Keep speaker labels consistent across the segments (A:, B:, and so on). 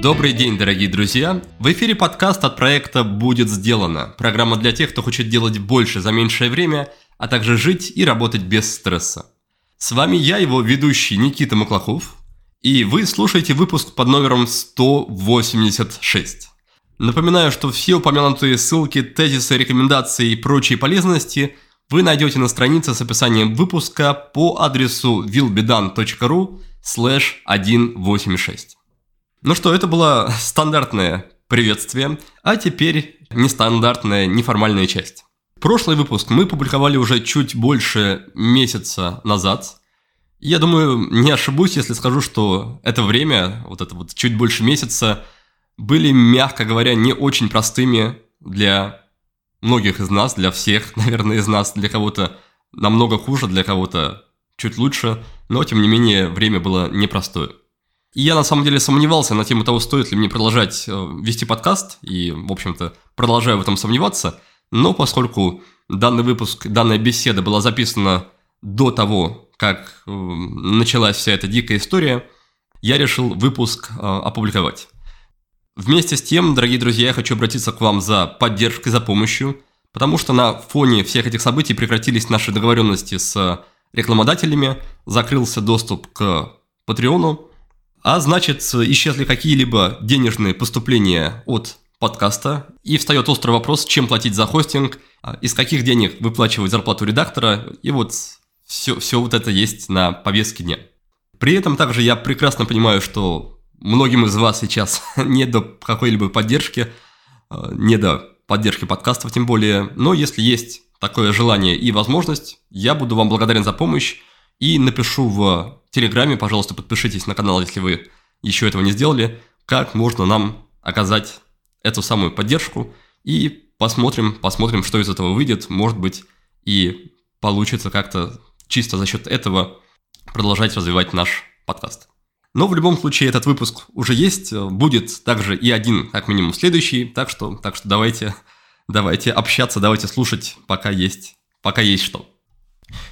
A: Добрый день, дорогие друзья! В эфире подкаст от проекта «Будет сделано». Программа для тех, кто хочет делать больше за меньшее время, а также жить и работать без стресса. С вами я, его ведущий Никита Маклахов, и вы слушаете выпуск под номером 186. Напоминаю, что все упомянутые ссылки, тезисы, рекомендации и прочие полезности вы найдете на странице с описанием выпуска по адресу willbedan.ru slash 186. Ну что, это было стандартное приветствие, а теперь нестандартная, неформальная часть. Прошлый выпуск мы публиковали уже чуть больше месяца назад. Я думаю, не ошибусь, если скажу, что это время, вот это вот чуть больше месяца, были, мягко говоря, не очень простыми для многих из нас, для всех, наверное, из нас, для кого-то намного хуже, для кого-то чуть лучше, но, тем не менее, время было непростое. И я на самом деле сомневался на тему того, стоит ли мне продолжать э, вести подкаст, и, в общем-то, продолжаю в этом сомневаться, но поскольку данный выпуск, данная беседа была записана до того, как э, началась вся эта дикая история, я решил выпуск э, опубликовать. Вместе с тем, дорогие друзья, я хочу обратиться к вам за поддержкой, за помощью, потому что на фоне всех этих событий прекратились наши договоренности с рекламодателями, закрылся доступ к Патреону, а значит, исчезли какие-либо денежные поступления от подкаста, и встает острый вопрос, чем платить за хостинг, а, из каких денег выплачивать зарплату редактора, и вот все, все вот это есть на повестке дня. При этом также я прекрасно понимаю, что многим из вас сейчас не до какой-либо поддержки, а, не до поддержки подкастов тем более, но если есть такое желание и возможность, я буду вам благодарен за помощь и напишу в Телеграме, пожалуйста, подпишитесь на канал, если вы еще этого не сделали, как можно нам оказать эту самую поддержку и посмотрим, посмотрим, что из этого выйдет. Может быть, и получится как-то чисто за счет этого продолжать развивать наш подкаст. Но в любом случае этот выпуск уже есть, будет также и один, как минимум, следующий, так что, так что давайте, давайте общаться, давайте слушать, пока есть, пока есть что.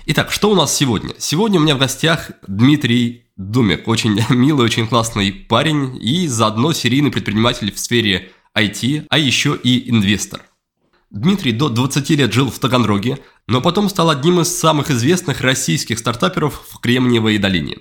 A: Итак, что у нас сегодня? Сегодня у меня в гостях Дмитрий Думик, очень милый, очень классный парень и заодно серийный предприниматель в сфере IT, а еще и инвестор. Дмитрий до 20 лет жил в Таганроге, но потом стал одним из самых известных российских стартаперов в Кремниевой долине.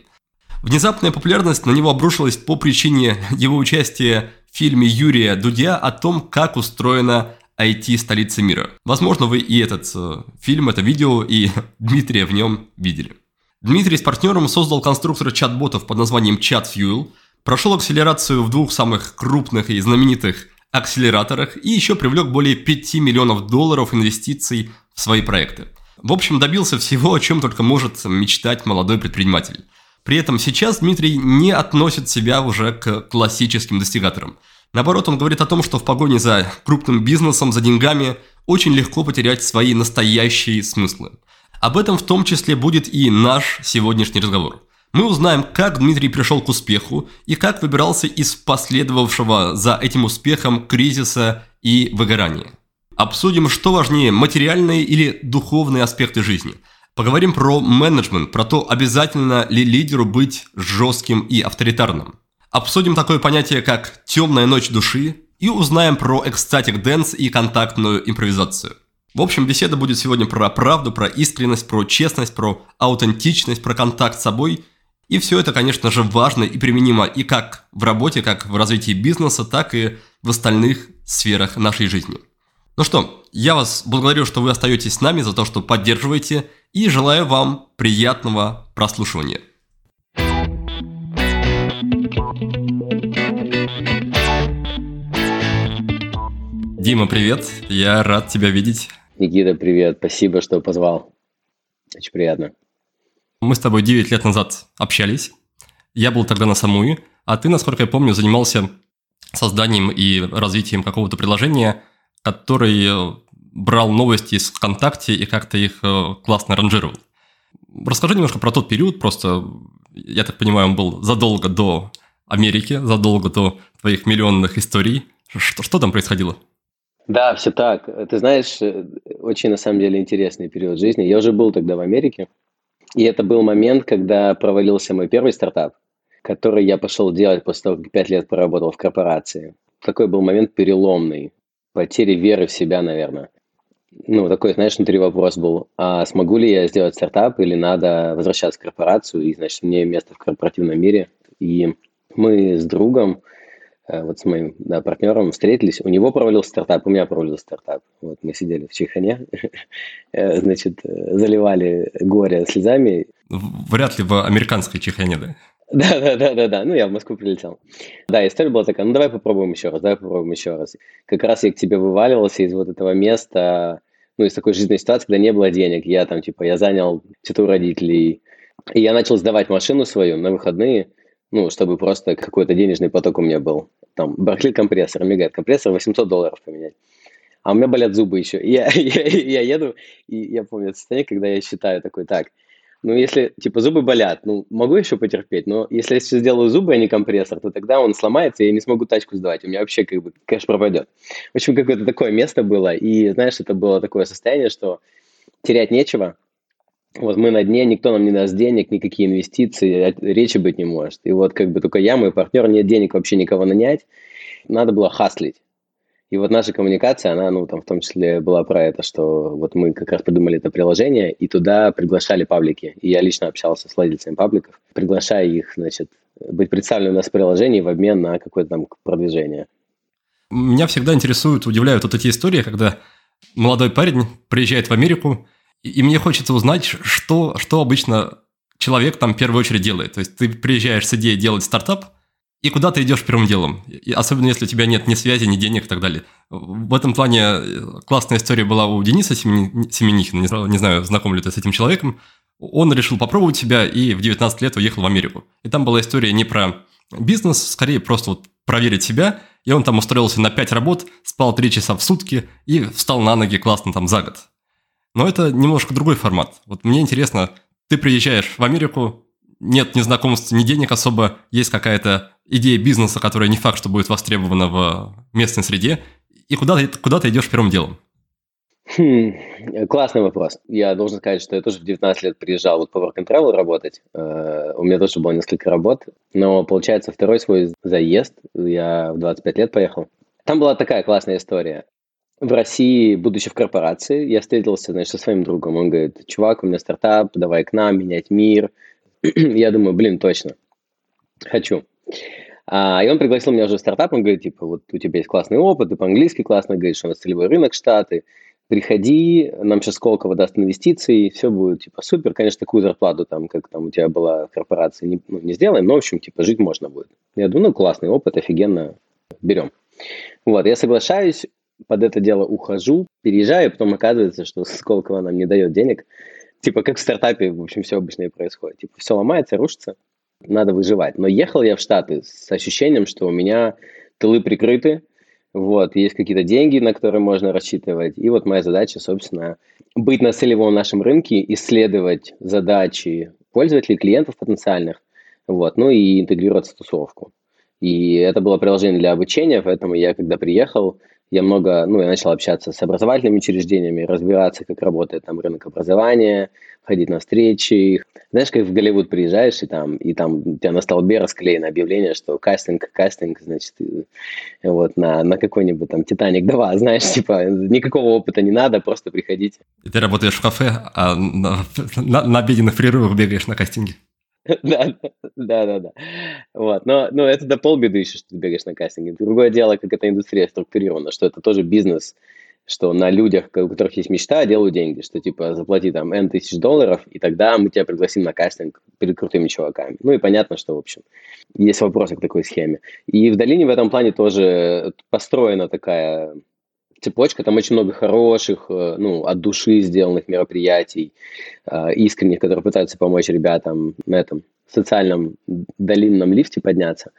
A: Внезапная популярность на него обрушилась по причине его участия в фильме Юрия Дудя о том, как устроена IT-столицы мира. Возможно, вы и этот э, фильм, это видео, и Дмитрия в нем видели. Дмитрий с партнером создал конструктор чат-ботов под названием ChatFuel, прошел акселерацию в двух самых крупных и знаменитых акселераторах и еще привлек более 5 миллионов долларов инвестиций в свои проекты. В общем, добился всего, о чем только может мечтать молодой предприниматель. При этом сейчас Дмитрий не относит себя уже к классическим достигаторам. Наоборот, он говорит о том, что в погоне за крупным бизнесом, за деньгами очень легко потерять свои настоящие смыслы. Об этом в том числе будет и наш сегодняшний разговор. Мы узнаем, как Дмитрий пришел к успеху и как выбирался из последовавшего за этим успехом кризиса и выгорания. Обсудим, что важнее, материальные или духовные аспекты жизни. Поговорим про менеджмент, про то, обязательно ли лидеру быть жестким и авторитарным. Обсудим такое понятие, как «темная ночь души» и узнаем про ecstatic dance и контактную импровизацию. В общем, беседа будет сегодня про правду, про искренность, про честность, про аутентичность, про контакт с собой – и все это, конечно же, важно и применимо и как в работе, как в развитии бизнеса, так и в остальных сферах нашей жизни. Ну что, я вас благодарю, что вы остаетесь с нами, за то, что поддерживаете, и желаю вам приятного прослушивания. Дима, привет, я рад тебя видеть.
B: Никита, привет, спасибо, что позвал. Очень приятно.
A: Мы с тобой 9 лет назад общались. Я был тогда на Самуи, а ты, насколько я помню, занимался созданием и развитием какого-то приложения, который э, брал новости из ВКонтакте и как-то их э, классно ранжировал. Расскажи немножко про тот период, просто, я так понимаю, он был задолго до Америки, задолго до твоих миллионных историй. Что, что там происходило?
B: Да, все так. Ты знаешь, э, очень на самом деле интересный период жизни. Я уже был тогда в Америке, И это был момент, когда провалился мой первый стартап, который я пошел делать после того, как пять лет поработал в корпорации. Такой был момент переломный, потери веры в себя, наверное. Ну, такой, знаешь, внутри вопрос был, а смогу ли я сделать стартап или надо возвращаться в корпорацию, и, значит, мне место в корпоративном мире. И мы с другом, э, вот с моим да, партнером встретились, у него провалился стартап, у меня провалился стартап. Вот мы сидели в Чехане, э, значит, заливали горе слезами.
A: Вряд ли в американской Чехане, да?
B: Да, да, да, да, да. Ну, я в Москву прилетел. Да, история была такая, ну давай попробуем еще раз, давай попробуем еще раз. Как раз я к тебе вываливался из вот этого места, ну, из такой жизненной ситуации, когда не было денег. Я там, типа, я занял у родителей. И я начал сдавать машину свою на выходные, ну, чтобы просто какой-то денежный поток у меня был. Там, барахлит компрессор, мигает компрессор, 800 долларов поменять. А у меня болят зубы еще. Я, я, я еду, и я помню это состояние, когда я считаю такой, так, ну, если, типа, зубы болят, ну, могу еще потерпеть, но если я сейчас сделаю зубы, а не компрессор, то тогда он сломается, и я не смогу тачку сдавать, у меня вообще, как бы, кэш пропадет. В общем, какое-то такое место было, и, знаешь, это было такое состояние, что терять нечего, вот мы на дне, никто нам не даст денег, никакие инвестиции, речи быть не может. И вот как бы только я, мой партнер, нет денег вообще никого нанять, надо было хаслить. И вот наша коммуникация, она, ну, там в том числе была про это, что вот мы как раз придумали это приложение, и туда приглашали паблики. И я лично общался с владельцами пабликов, приглашая их, значит, быть представленным у нас в приложении в обмен на какое-то там продвижение.
A: Меня всегда интересуют, удивляют вот эти истории, когда молодой парень приезжает в Америку, и мне хочется узнать, что, что обычно человек там в первую очередь делает. То есть ты приезжаешь с идеей делать стартап, и куда ты идешь первым делом, и особенно если у тебя нет ни связи, ни денег и так далее. В этом плане э, классная история была у Дениса Семенихина, не, не знаю, знаком ли ты с этим человеком. Он решил попробовать себя и в 19 лет уехал в Америку. И там была история не про бизнес, скорее просто вот проверить себя, и он там устроился на 5 работ, спал 3 часа в сутки и встал на ноги классно там за год. Но это немножко другой формат. Вот мне интересно, ты приезжаешь в Америку, нет ни знакомств, ни денег особо, есть какая-то идея бизнеса, которая не факт, что будет востребована в местной среде, и куда ты, куда ты идешь первым делом?
B: Хм, классный вопрос. Я должен сказать, что я тоже в 19 лет приезжал вот по Work and Travel работать. Uh, у меня тоже было несколько работ. Но, получается, второй свой заезд, я в 25 лет поехал. Там была такая классная история. В России, будучи в корпорации, я встретился, значит, со своим другом. Он говорит, чувак, у меня стартап, давай к нам, менять мир. я думаю, блин, точно, хочу. А, и он пригласил меня уже в стартап, он говорит, типа, вот у тебя есть классный опыт, ты по-английски классно говоришь, у нас целевой рынок Штаты, приходи, нам сейчас Сколково даст инвестиции, все будет, типа, супер, конечно, такую зарплату, там, как там у тебя была в корпорации, не, ну, не сделаем, но, в общем, типа, жить можно будет. Я думаю, ну, классный опыт, офигенно, берем. Вот, я соглашаюсь, под это дело ухожу, переезжаю, потом оказывается, что Сколково нам не дает денег, типа, как в стартапе, в общем, все обычно и происходит, типа, все ломается, рушится, надо выживать. Но ехал я в Штаты с ощущением, что у меня тылы прикрыты, вот, есть какие-то деньги, на которые можно рассчитывать. И вот моя задача, собственно, быть на целевом нашем рынке, исследовать задачи пользователей, клиентов потенциальных, вот, ну и интегрироваться в тусовку. И это было приложение для обучения, поэтому я, когда приехал, я много, ну, я начал общаться с образовательными учреждениями, разбираться, как работает там рынок образования, ходить на встречи. Знаешь, как в Голливуд приезжаешь, и там, и там у тебя на столбе расклеено объявление, что кастинг, кастинг, значит, вот на, на какой-нибудь там Титаник 2, знаешь, типа, никакого опыта не надо, просто приходите.
A: И ты работаешь в кафе, а на, на, на обеденных прерывах бегаешь на кастинге.
B: Да, да, да, да. Вот. Но, но это до полбеды еще, что ты бегаешь на кастинге. Другое дело, как эта индустрия структурирована, что это тоже бизнес, что на людях, у которых есть мечта, делают деньги, что типа заплати там N тысяч долларов, и тогда мы тебя пригласим на кастинг перед крутыми чуваками. Ну и понятно, что, в общем, есть вопросы к такой схеме. И в долине в этом плане тоже построена такая цепочка, там очень много хороших, э, ну, от души сделанных мероприятий, э, искренних, которые пытаются помочь ребятам на этом социальном долинном лифте подняться.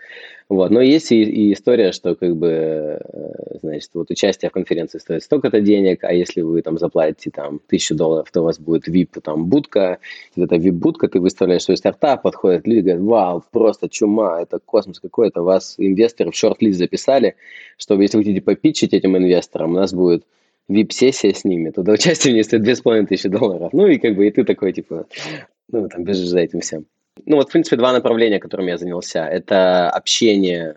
B: Вот. Но есть и, и история, что как бы, э, значит, вот участие в конференции стоит столько-то денег, а если вы там заплатите там тысячу долларов, то у вас будет VIP там будка, и эта VIP-будка, ты выставляешь свой стартап, подходят люди, говорят, вау, просто чума, это космос какой-то, вас инвесторы в шорт-лист записали, чтобы если вы хотите попитчить этим инвесторам, у нас будет VIP-сессия с ними, туда участие в ней стоит 2500 долларов. Ну и как бы и ты такой, типа, ну, там, бежишь за этим всем. Ну, вот, в принципе, два направления, которыми я занялся. Это общение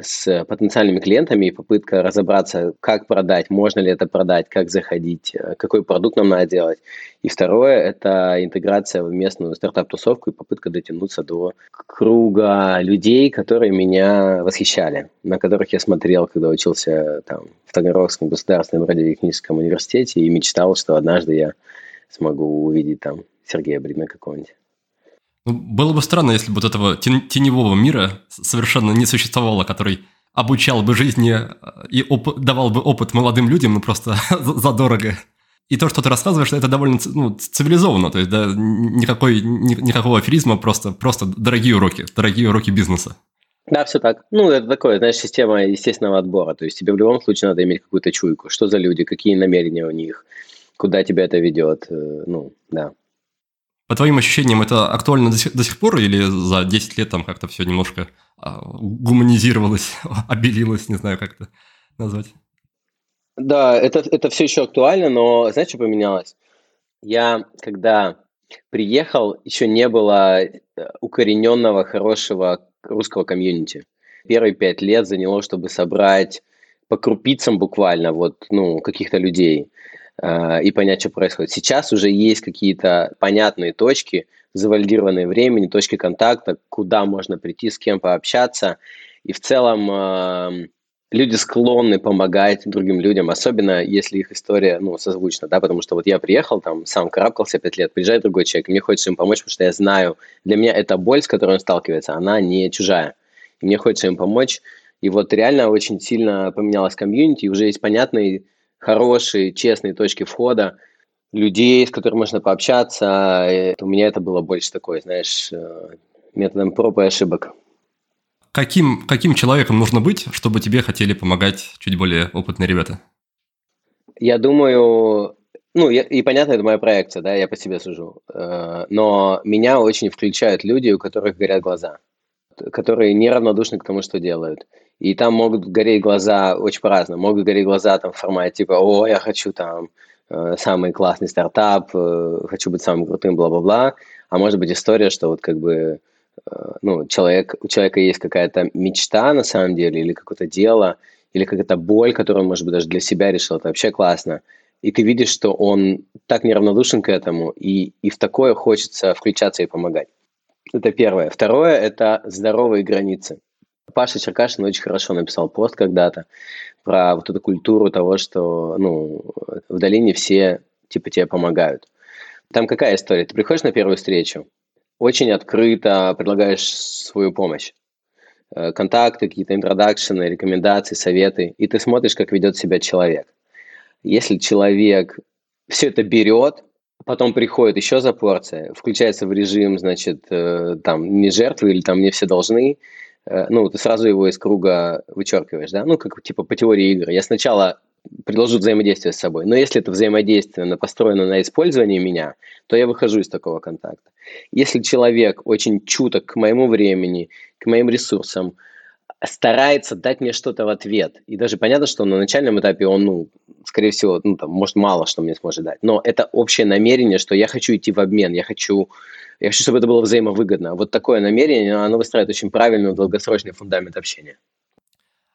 B: с потенциальными клиентами и попытка разобраться, как продать, можно ли это продать, как заходить, э, какой продукт нам надо делать. И второе – это интеграция в местную стартап-тусовку и попытка дотянуться до круга людей, которые меня восхищали, на которых я смотрел, когда учился там, в Таганрогском государственном радиотехническом университете и мечтал, что однажды я смогу увидеть там Сергея Брина какого-нибудь.
A: Ну, было бы странно, если бы вот этого теневого мира совершенно не существовало, который обучал бы жизни э, и оп- давал бы опыт молодым людям, ну просто задорого. И то, что ты рассказываешь, это довольно ну, цивилизованно, то есть да, никакой, ни, никакого аферизма, просто, просто дорогие уроки, дорогие уроки бизнеса.
B: Да, все так. Ну, это такое, знаешь, система естественного отбора. То есть тебе в любом случае надо иметь какую-то чуйку. Что за люди, какие намерения у них, куда тебя это ведет. Э, ну, да.
A: По твоим ощущениям, это актуально до сих, до сих пор или за 10 лет там как-то все немножко а, гуманизировалось, обелилось, не знаю, как это назвать?
B: Да, это, это все еще актуально, но знаешь, что поменялось? Я, когда приехал, еще не было э, укорененного хорошего русского комьюнити. Первые пять лет заняло, чтобы собрать по крупицам буквально вот, ну, каких-то людей. Э, и понять, что происходит. Сейчас уже есть какие-то понятные точки, завалидированные времени, точки контакта, куда можно прийти, с кем пообщаться. И в целом э, люди склонны помогать другим людям, особенно если их история ну, созвучна, да, потому что вот я приехал, там, сам карабкался пять лет, приезжает другой человек, мне хочется им помочь, потому что я знаю, для меня эта боль, с которой он сталкивается, она не чужая. И мне хочется им помочь. И вот реально очень сильно поменялась комьюнити, уже есть понятный хорошие, честные точки входа, людей, с которыми можно пообщаться. И у меня это было больше такое, знаешь, э, методом проб и ошибок.
A: Каким, каким человеком нужно быть, чтобы тебе хотели помогать чуть более опытные ребята?
B: Я думаю, ну, я, и понятно, это моя проекция, да, я по себе сужу. Э, но меня очень включают люди, у которых горят глаза, которые неравнодушны к тому, что делают. И там могут гореть глаза очень по-разному. Могут гореть глаза там в формате типа, о, я хочу там э, самый классный стартап, э, хочу быть самым крутым, бла-бла-бла. А может быть история, что вот как бы э, ну, человек, у человека есть какая-то мечта на самом деле, или какое-то дело, или какая-то боль, которую он, может быть, даже для себя решил, это вообще классно. И ты видишь, что он так неравнодушен к этому, и, и в такое хочется включаться и помогать. Это первое. Второе – это здоровые границы. Паша Черкашин очень хорошо написал пост когда-то про вот эту культуру того, что ну, в долине все типа тебе помогают. Там какая история? Ты приходишь на первую встречу, очень открыто предлагаешь свою помощь. Э, контакты, какие-то интродакшены, рекомендации, советы. И ты смотришь, как ведет себя человек. Если человек все это берет, потом приходит еще за порция, включается в режим, значит, э, там, не жертвы или там не все должны, ну, ты сразу его из круга вычеркиваешь, да, ну, как типа по теории игр. Я сначала предложу взаимодействие с собой, но если это взаимодействие построено на использовании меня, то я выхожу из такого контакта. Если человек очень чуток к моему времени, к моим ресурсам, старается дать мне что-то в ответ. И даже понятно, что на начальном этапе он, ну, скорее всего, ну, там, может, мало что мне сможет дать. Но это общее намерение, что я хочу идти в обмен, я хочу я хочу, чтобы это было взаимовыгодно. Вот такое намерение, оно выстраивает очень правильный долгосрочный фундамент общения.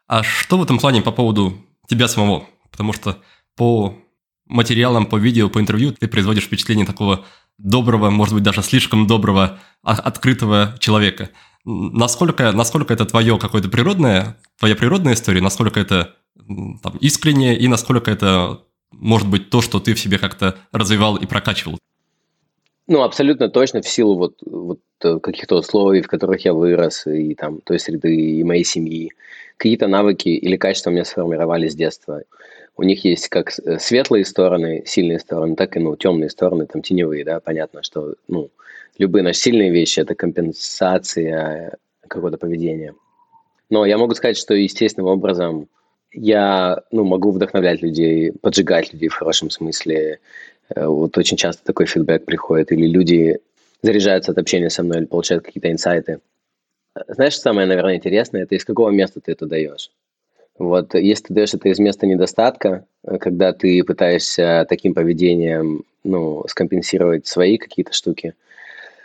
A: А что в этом плане по поводу тебя самого? Потому что по материалам, по видео, по интервью ты производишь впечатление такого доброго, может быть, даже слишком доброго, а, открытого человека. Насколько, насколько это твое какое-то природное, твоя природная история, насколько это там, искреннее и насколько это может быть то, что ты в себе как-то развивал и прокачивал?
B: Ну, абсолютно точно в силу вот, вот э, каких-то условий, в которых я вырос, и там той среды, и моей семьи. Какие-то навыки или качества у меня сформировались с детства. У них есть как э, светлые стороны, сильные стороны, так и ну, темные стороны, там теневые, да, понятно, что ну, любые наши сильные вещи – это компенсация какого-то поведения. Но я могу сказать, что естественным образом я ну, могу вдохновлять людей, поджигать людей в хорошем смысле, Э, вот очень часто такой фидбэк приходит, или люди заряжаются от общения со мной, или получают какие-то инсайты. Знаешь, самое, наверное, интересное, это из какого места ты это даешь. Вот, если ты даешь это из места недостатка, э, когда ты пытаешься таким поведением, ну, скомпенсировать свои какие-то штуки,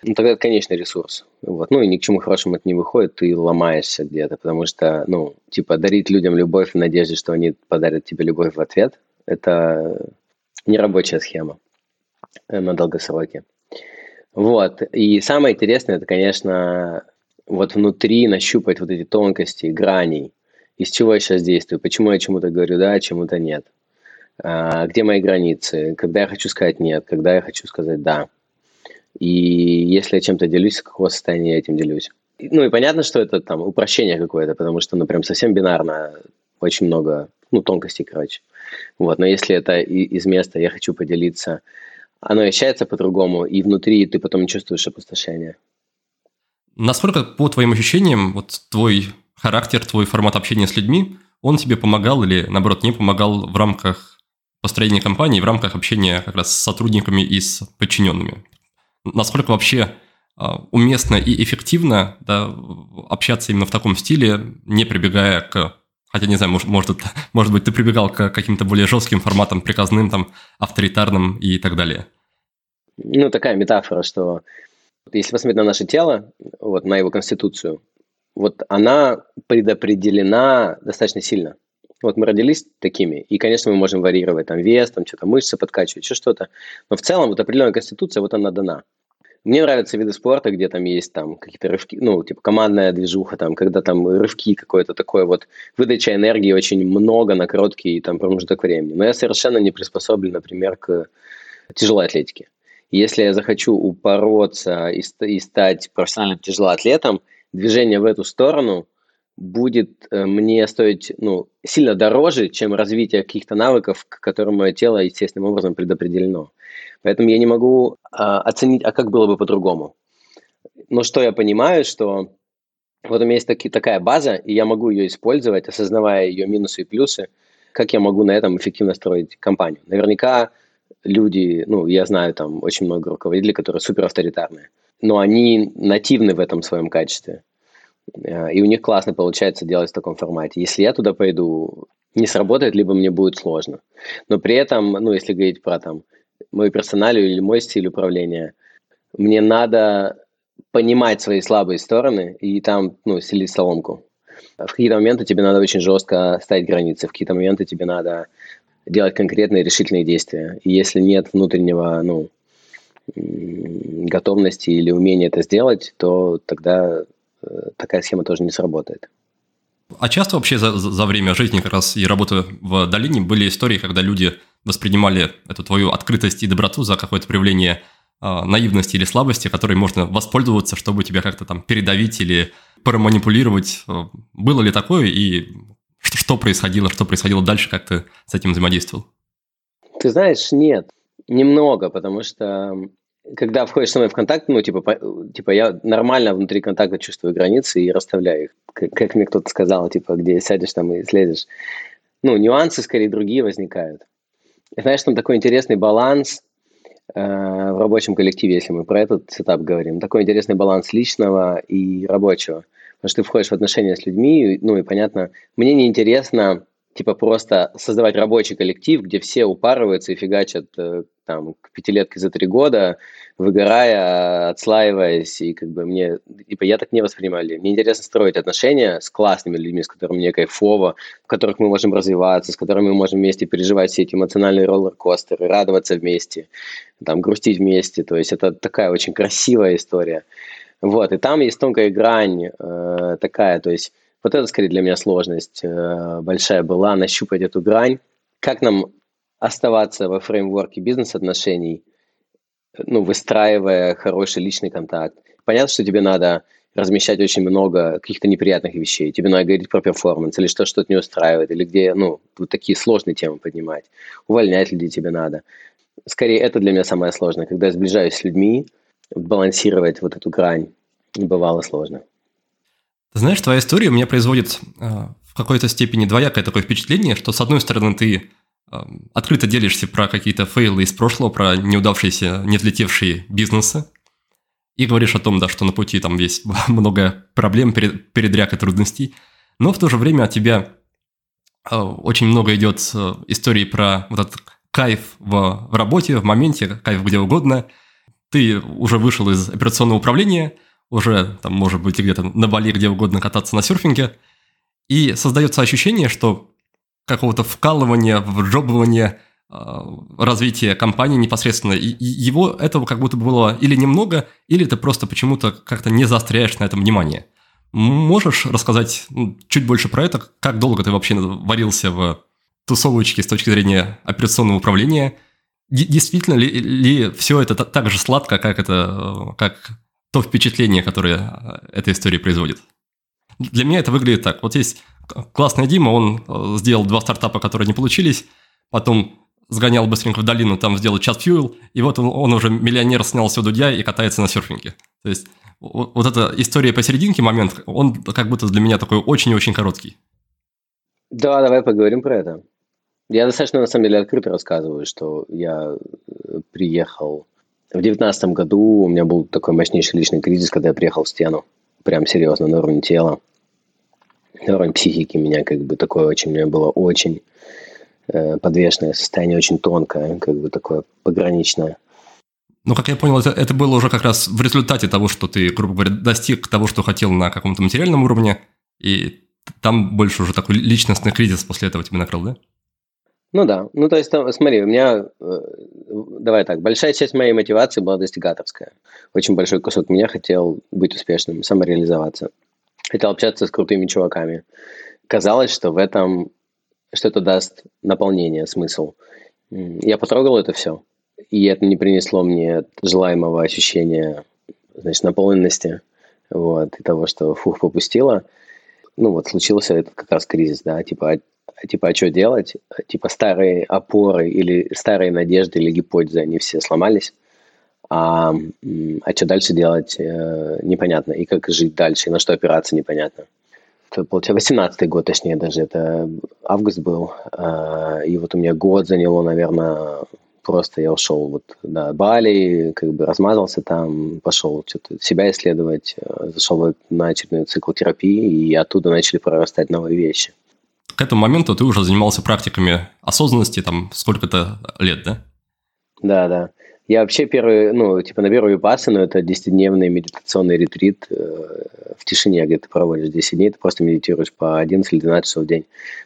B: ну, тогда это конечный ресурс. Вот. Ну, и ни к чему хорошему это не выходит, ты ломаешься где-то, потому что, ну, типа, дарить людям любовь в надежде, что они подарят тебе любовь в ответ, это нерабочая схема на долгосроке. Вот. И самое интересное, это, конечно, вот внутри нащупать вот эти тонкости, граней, из чего я сейчас действую, почему я чему-то говорю да, а чему-то нет. А, где мои границы, когда я хочу сказать нет, когда я хочу сказать да. И если я чем-то делюсь, с какого состояния я этим делюсь. Ну и понятно, что это там упрощение какое-то, потому что, ну, прям совсем бинарно, очень много, ну, тонкостей, короче. Вот, но если это из места «я хочу поделиться», оно ощущается по-другому, и внутри ты потом не чувствуешь опустошения.
A: Насколько, по твоим ощущениям, вот твой характер, твой формат общения с людьми, он тебе помогал или, наоборот, не помогал в рамках построения компании, в рамках общения как раз с сотрудниками и с подчиненными? Насколько вообще а, уместно и эффективно да, общаться именно в таком стиле, не прибегая к Хотя, не знаю, может, может, может быть, ты прибегал к каким-то более жестким форматам, приказным, там, авторитарным и так далее.
B: Ну, такая метафора, что если посмотреть на наше тело, вот, на его конституцию, вот она предопределена достаточно сильно. Вот мы родились такими, и, конечно, мы можем варьировать там вес, там что-то мышцы подкачивать, еще что-то. Но в целом вот определенная конституция, вот она дана. Мне нравятся виды спорта, где там есть там какие-то рывки, ну, типа командная движуха, там, когда там рывки какое-то такое вот, выдача энергии очень много на короткий там промежуток времени. Но я совершенно не приспособлен, например, к тяжелой атлетике. Если я захочу упороться и, и стать профессиональным тяжелоатлетом, движение в эту сторону будет э, мне стоить ну, сильно дороже, чем развитие каких-то навыков, к которым мое тело естественным образом предопределено. Поэтому я не могу а, оценить, а как было бы по-другому. Но что я понимаю, что вот у меня есть таки, такая база, и я могу ее использовать, осознавая ее минусы и плюсы, как я могу на этом эффективно строить компанию. Наверняка люди, ну, я знаю там очень много руководителей, которые супер авторитарные, но они нативны в этом своем качестве. А, и у них классно получается делать в таком формате. Если я туда пойду, не сработает, либо мне будет сложно. Но при этом, ну, если говорить про там мою персоналию или мой стиль управления, мне надо понимать свои слабые стороны и там, ну, селить соломку. В какие-то моменты тебе надо очень жестко ставить границы, в какие-то моменты тебе надо делать конкретные решительные действия. И если нет внутреннего, ну, готовности или умения это сделать, то тогда э, такая схема тоже не сработает.
A: А часто вообще за, за время жизни как раз и работы в долине были истории, когда люди воспринимали эту твою открытость и доброту за какое-то проявление э, наивности или слабости, которой можно воспользоваться, чтобы тебя как-то там передавить или проманипулировать. Э, было ли такое и что, что происходило, что происходило дальше, как ты с этим взаимодействовал?
B: Ты знаешь, нет, немного, потому что когда входишь со мной в контакт, ну, типа, по, типа я нормально внутри контакта чувствую границы и расставляю их, как, как мне кто-то сказал, типа, где сядешь там и слезешь. Ну, нюансы скорее другие возникают. Знаешь, там такой интересный баланс э, в рабочем коллективе, если мы про этот сетап говорим, такой интересный баланс личного и рабочего. Потому что ты входишь в отношения с людьми, ну и понятно, мне не интересно типа просто создавать рабочий коллектив, где все упарываются и фигачат э, там к пятилетке за три года, выгорая, отслаиваясь, и как бы мне, типа я так не воспринимаю. Мне интересно строить отношения с классными людьми, с которыми мне кайфово, в которых мы можем развиваться, с которыми мы можем вместе переживать все эти эмоциональные роллер-костеры, радоваться вместе, там, грустить вместе. То есть это такая очень красивая история. Вот, и там есть тонкая грань э, такая, то есть вот это, скорее, для меня сложность э, большая была, нащупать эту грань. Как нам оставаться во фреймворке бизнес-отношений, ну, выстраивая хороший личный контакт. Понятно, что тебе надо размещать очень много каких-то неприятных вещей. Тебе надо говорить про перформанс, или что что-то не устраивает, или где, ну, вот такие сложные темы поднимать. Увольнять людей тебе надо. Скорее, это для меня самое сложное. Когда я сближаюсь с людьми, балансировать вот эту грань. Бывало сложно.
A: Ты знаешь, твоя история у меня производит э, в какой-то степени двоякое такое впечатление, что с одной стороны ты э, открыто делишься про какие-то фейлы из прошлого, про неудавшиеся, не взлетевшие бизнесы, и говоришь о том, да, что на пути там есть много проблем, передряг и трудностей, но в то же время от тебя э, очень много идет историй про вот этот кайф в, в работе, в моменте, кайф где угодно, ты уже вышел из операционного управления, уже, там, может быть, где-то на Бали, где угодно кататься на серфинге, и создается ощущение, что какого-то вкалывания, вжобывания, а, развития компании непосредственно, его этого как будто было или немного, или ты просто почему-то как-то не заостряешь на этом внимание. Можешь рассказать ну, чуть больше про это? Как долго ты вообще варился в тусовочке с точки зрения операционного управления? Действительно ли, ли все это так же сладко, как, это, как то впечатление, которое э, эта история производит? Для меня это выглядит так. Вот есть классный Дима, он э, сделал два стартапа, которые не получились, потом сгонял быстренько в долину, там сделал чат фьюэл, и вот он, он уже миллионер снял все дудя и катается на серфинге. То есть вот эта история посерединке момент, он как будто для меня такой очень-очень короткий.
B: Да, давай поговорим про это. Я достаточно, на самом деле, открыто рассказываю, что я э, приехал в девятнадцатом году, у меня был такой мощнейший личный кризис, когда я приехал в стену, прям серьезно, на уровне тела, на уровне психики меня как бы такое очень, у меня было очень э, подвешенное состояние, очень тонкое, как бы такое пограничное.
A: Ну, как я понял, это, это было уже как раз в результате того, что ты, грубо говоря, достиг того, что хотел на каком-то материальном уровне, и там больше уже такой личностный кризис после этого тебя накрыл, да?
B: Ну да, ну то есть, там, смотри, у меня, э, давай так, большая часть моей мотивации была достигаторская. Очень большой кусок меня хотел быть успешным, самореализоваться. Хотел общаться с крутыми чуваками. Казалось, что в этом, что это даст наполнение, смысл. Я потрогал это все и это не принесло мне желаемого ощущения, значит, наполненности, вот, и того, что фух попустила. Ну, вот случился этот как раз кризис, да, типа, типа, а что делать? Типа, старые опоры или старые надежды или гипотезы, они все сломались. А, а что дальше делать, э, непонятно. И как жить дальше, и на что опираться, непонятно. Это, получается, 18 год, точнее, даже это август был. Э, и вот у меня год заняло, наверное, просто я ушел вот на Бали, как бы размазался там, пошел что-то себя исследовать, э, зашел на очередной цикл терапии, и оттуда начали прорастать новые вещи.
A: К этому моменту ты уже занимался практиками осознанности, там, сколько-то лет, да?
B: Да, да. Я вообще первый, ну, типа на первую пассану это 10-дневный медитационный ретрит э, в тишине, где ты проводишь 10 дней, ты просто медитируешь по 11 или 12 часов в день.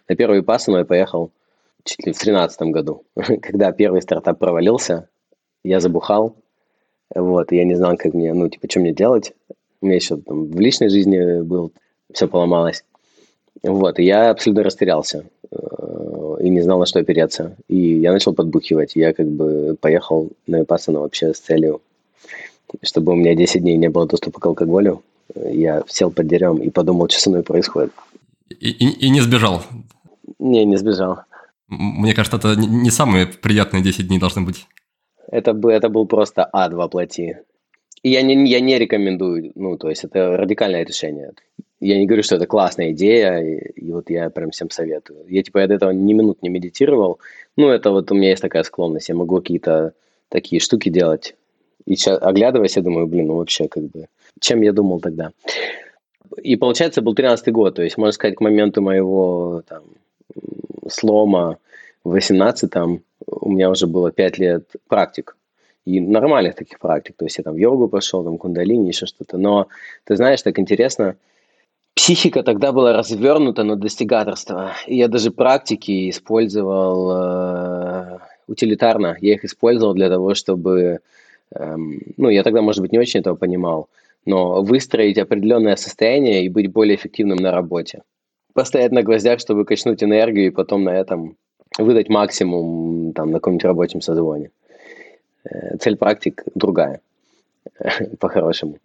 B: На первую пассану я поехал чуть ли в тринадцатом году, когда первый стартап провалился, я забухал, вот, я не знал, как мне, ну, типа, что мне делать. У меня еще там в личной жизни был, все поломалось. Вот, и я абсолютно растерялся э, и не знал, на что опереться. И я начал подбухивать. Я как бы поехал на Випассану вообще с целью, чтобы у меня 10 дней не было доступа к алкоголю. Я сел под деревом и подумал, что со мной происходит.
A: И, и, и не сбежал?
B: Не, не сбежал.
A: Мне кажется, это не самые приятные 10 дней должны быть.
B: Это, бы, это был просто ад воплоти. И я не, я не рекомендую, ну, то есть это радикальное решение. Я не говорю, что это классная идея, и, и вот я прям всем советую. Я типа от этого ни минут не медитировал. Ну, это вот у меня есть такая склонность. Я могу какие-то такие штуки делать. И сейчас, оглядываясь, я думаю, блин, ну вообще как бы, чем я думал тогда? И получается, был 13-й год, то есть, можно сказать, к моменту моего там, слома в 18-м у меня уже было 5 лет практик. И нормальных таких практик. То есть я там в йогу пошел, там кундалини, еще что-то. Но ты знаешь, так интересно, психика тогда была развернута на достигаторство. И я даже практики использовал э, утилитарно. Я их использовал для того, чтобы... Э, ну, я тогда, может быть, не очень этого понимал. Но выстроить определенное состояние и быть более эффективным на работе постоять на гвоздях, чтобы качнуть энергию и потом на этом выдать максимум там, на каком-нибудь рабочем созвоне. Э, цель практик другая, по-хорошему,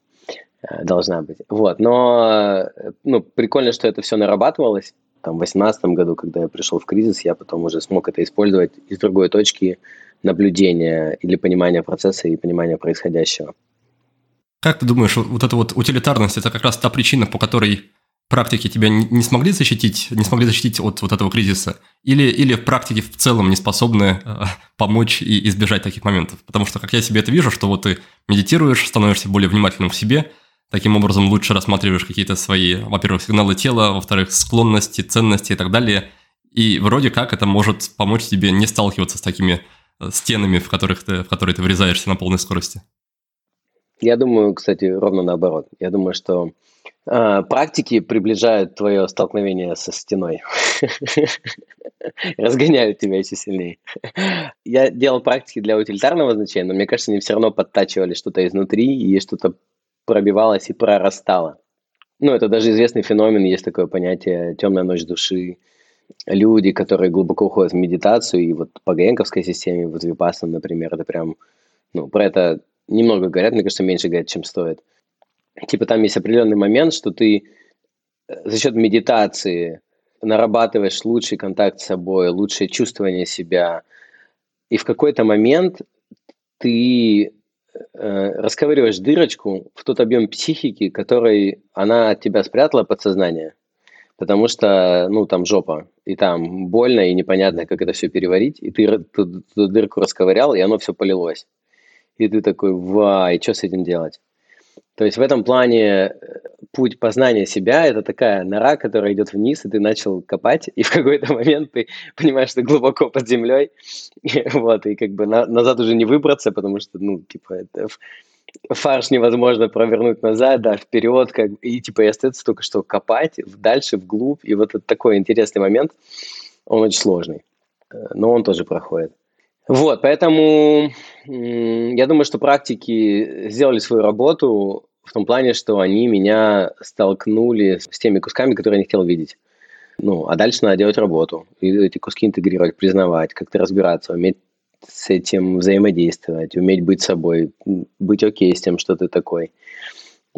B: должна быть. Вот, но ну, прикольно, что это все нарабатывалось. Там, в 2018 году, когда я пришел в кризис, я потом уже смог это использовать из другой точки наблюдения или понимания процесса и понимания происходящего.
A: Как ты думаешь, вот эта вот утилитарность – это как раз та причина, по которой практике тебя не смогли защитить, не смогли защитить от вот этого кризиса? Или, или в практике в целом не способны э, помочь и избежать таких моментов? Потому что, как я себе это вижу, что вот ты медитируешь, становишься более внимательным к себе, таким образом лучше рассматриваешь какие-то свои, во-первых, сигналы тела, во-вторых, склонности, ценности и так далее. И вроде как это может помочь тебе не сталкиваться с такими э, стенами, в, которых ты, в которые ты врезаешься на полной скорости.
B: Я думаю, кстати, ровно наоборот. Я думаю, что э, практики приближают твое столкновение со стеной. Разгоняют тебя еще сильнее. Я делал практики для утилитарного значения, но мне кажется, они все равно подтачивали что-то изнутри, и что-то пробивалось и прорастало. Ну, это даже известный феномен, есть такое понятие «темная ночь души». Люди, которые глубоко уходят в медитацию, и вот по Гаенковской системе, вот Випасан, например, это прям, ну, про это немного говорят, мне кажется, меньше говорят, чем стоит. Типа там есть определенный момент, что ты э, за счет медитации нарабатываешь лучший контакт с собой, лучшее чувствование себя, и в какой-то момент ты расковыриваешь дырочку в тот объем психики, который она от тебя спрятала подсознание. Потому что, ну, там жопа, и там больно, и непонятно, как это все переварить, и ты эту дырку расковырял, и оно все полилось. И ты такой, вай, что с этим делать? То есть в этом плане э, путь познания себя – это такая нора, которая идет вниз, и ты начал копать, и в какой-то момент ты понимаешь, что глубоко под землей, вот, и как бы на, назад уже не выбраться, потому что, ну, типа, это фарш невозможно провернуть назад, да, вперед, как и типа и остается только что копать дальше, вглубь, и вот это такой интересный момент, он очень сложный, э, но он тоже проходит. Вот, поэтому я думаю, что практики сделали свою работу в том плане, что они меня столкнули с теми кусками, которые я не хотел видеть. Ну, а дальше надо делать работу. И эти куски интегрировать, признавать, как-то разбираться, уметь с этим взаимодействовать, уметь быть собой, быть окей с тем, что ты такой.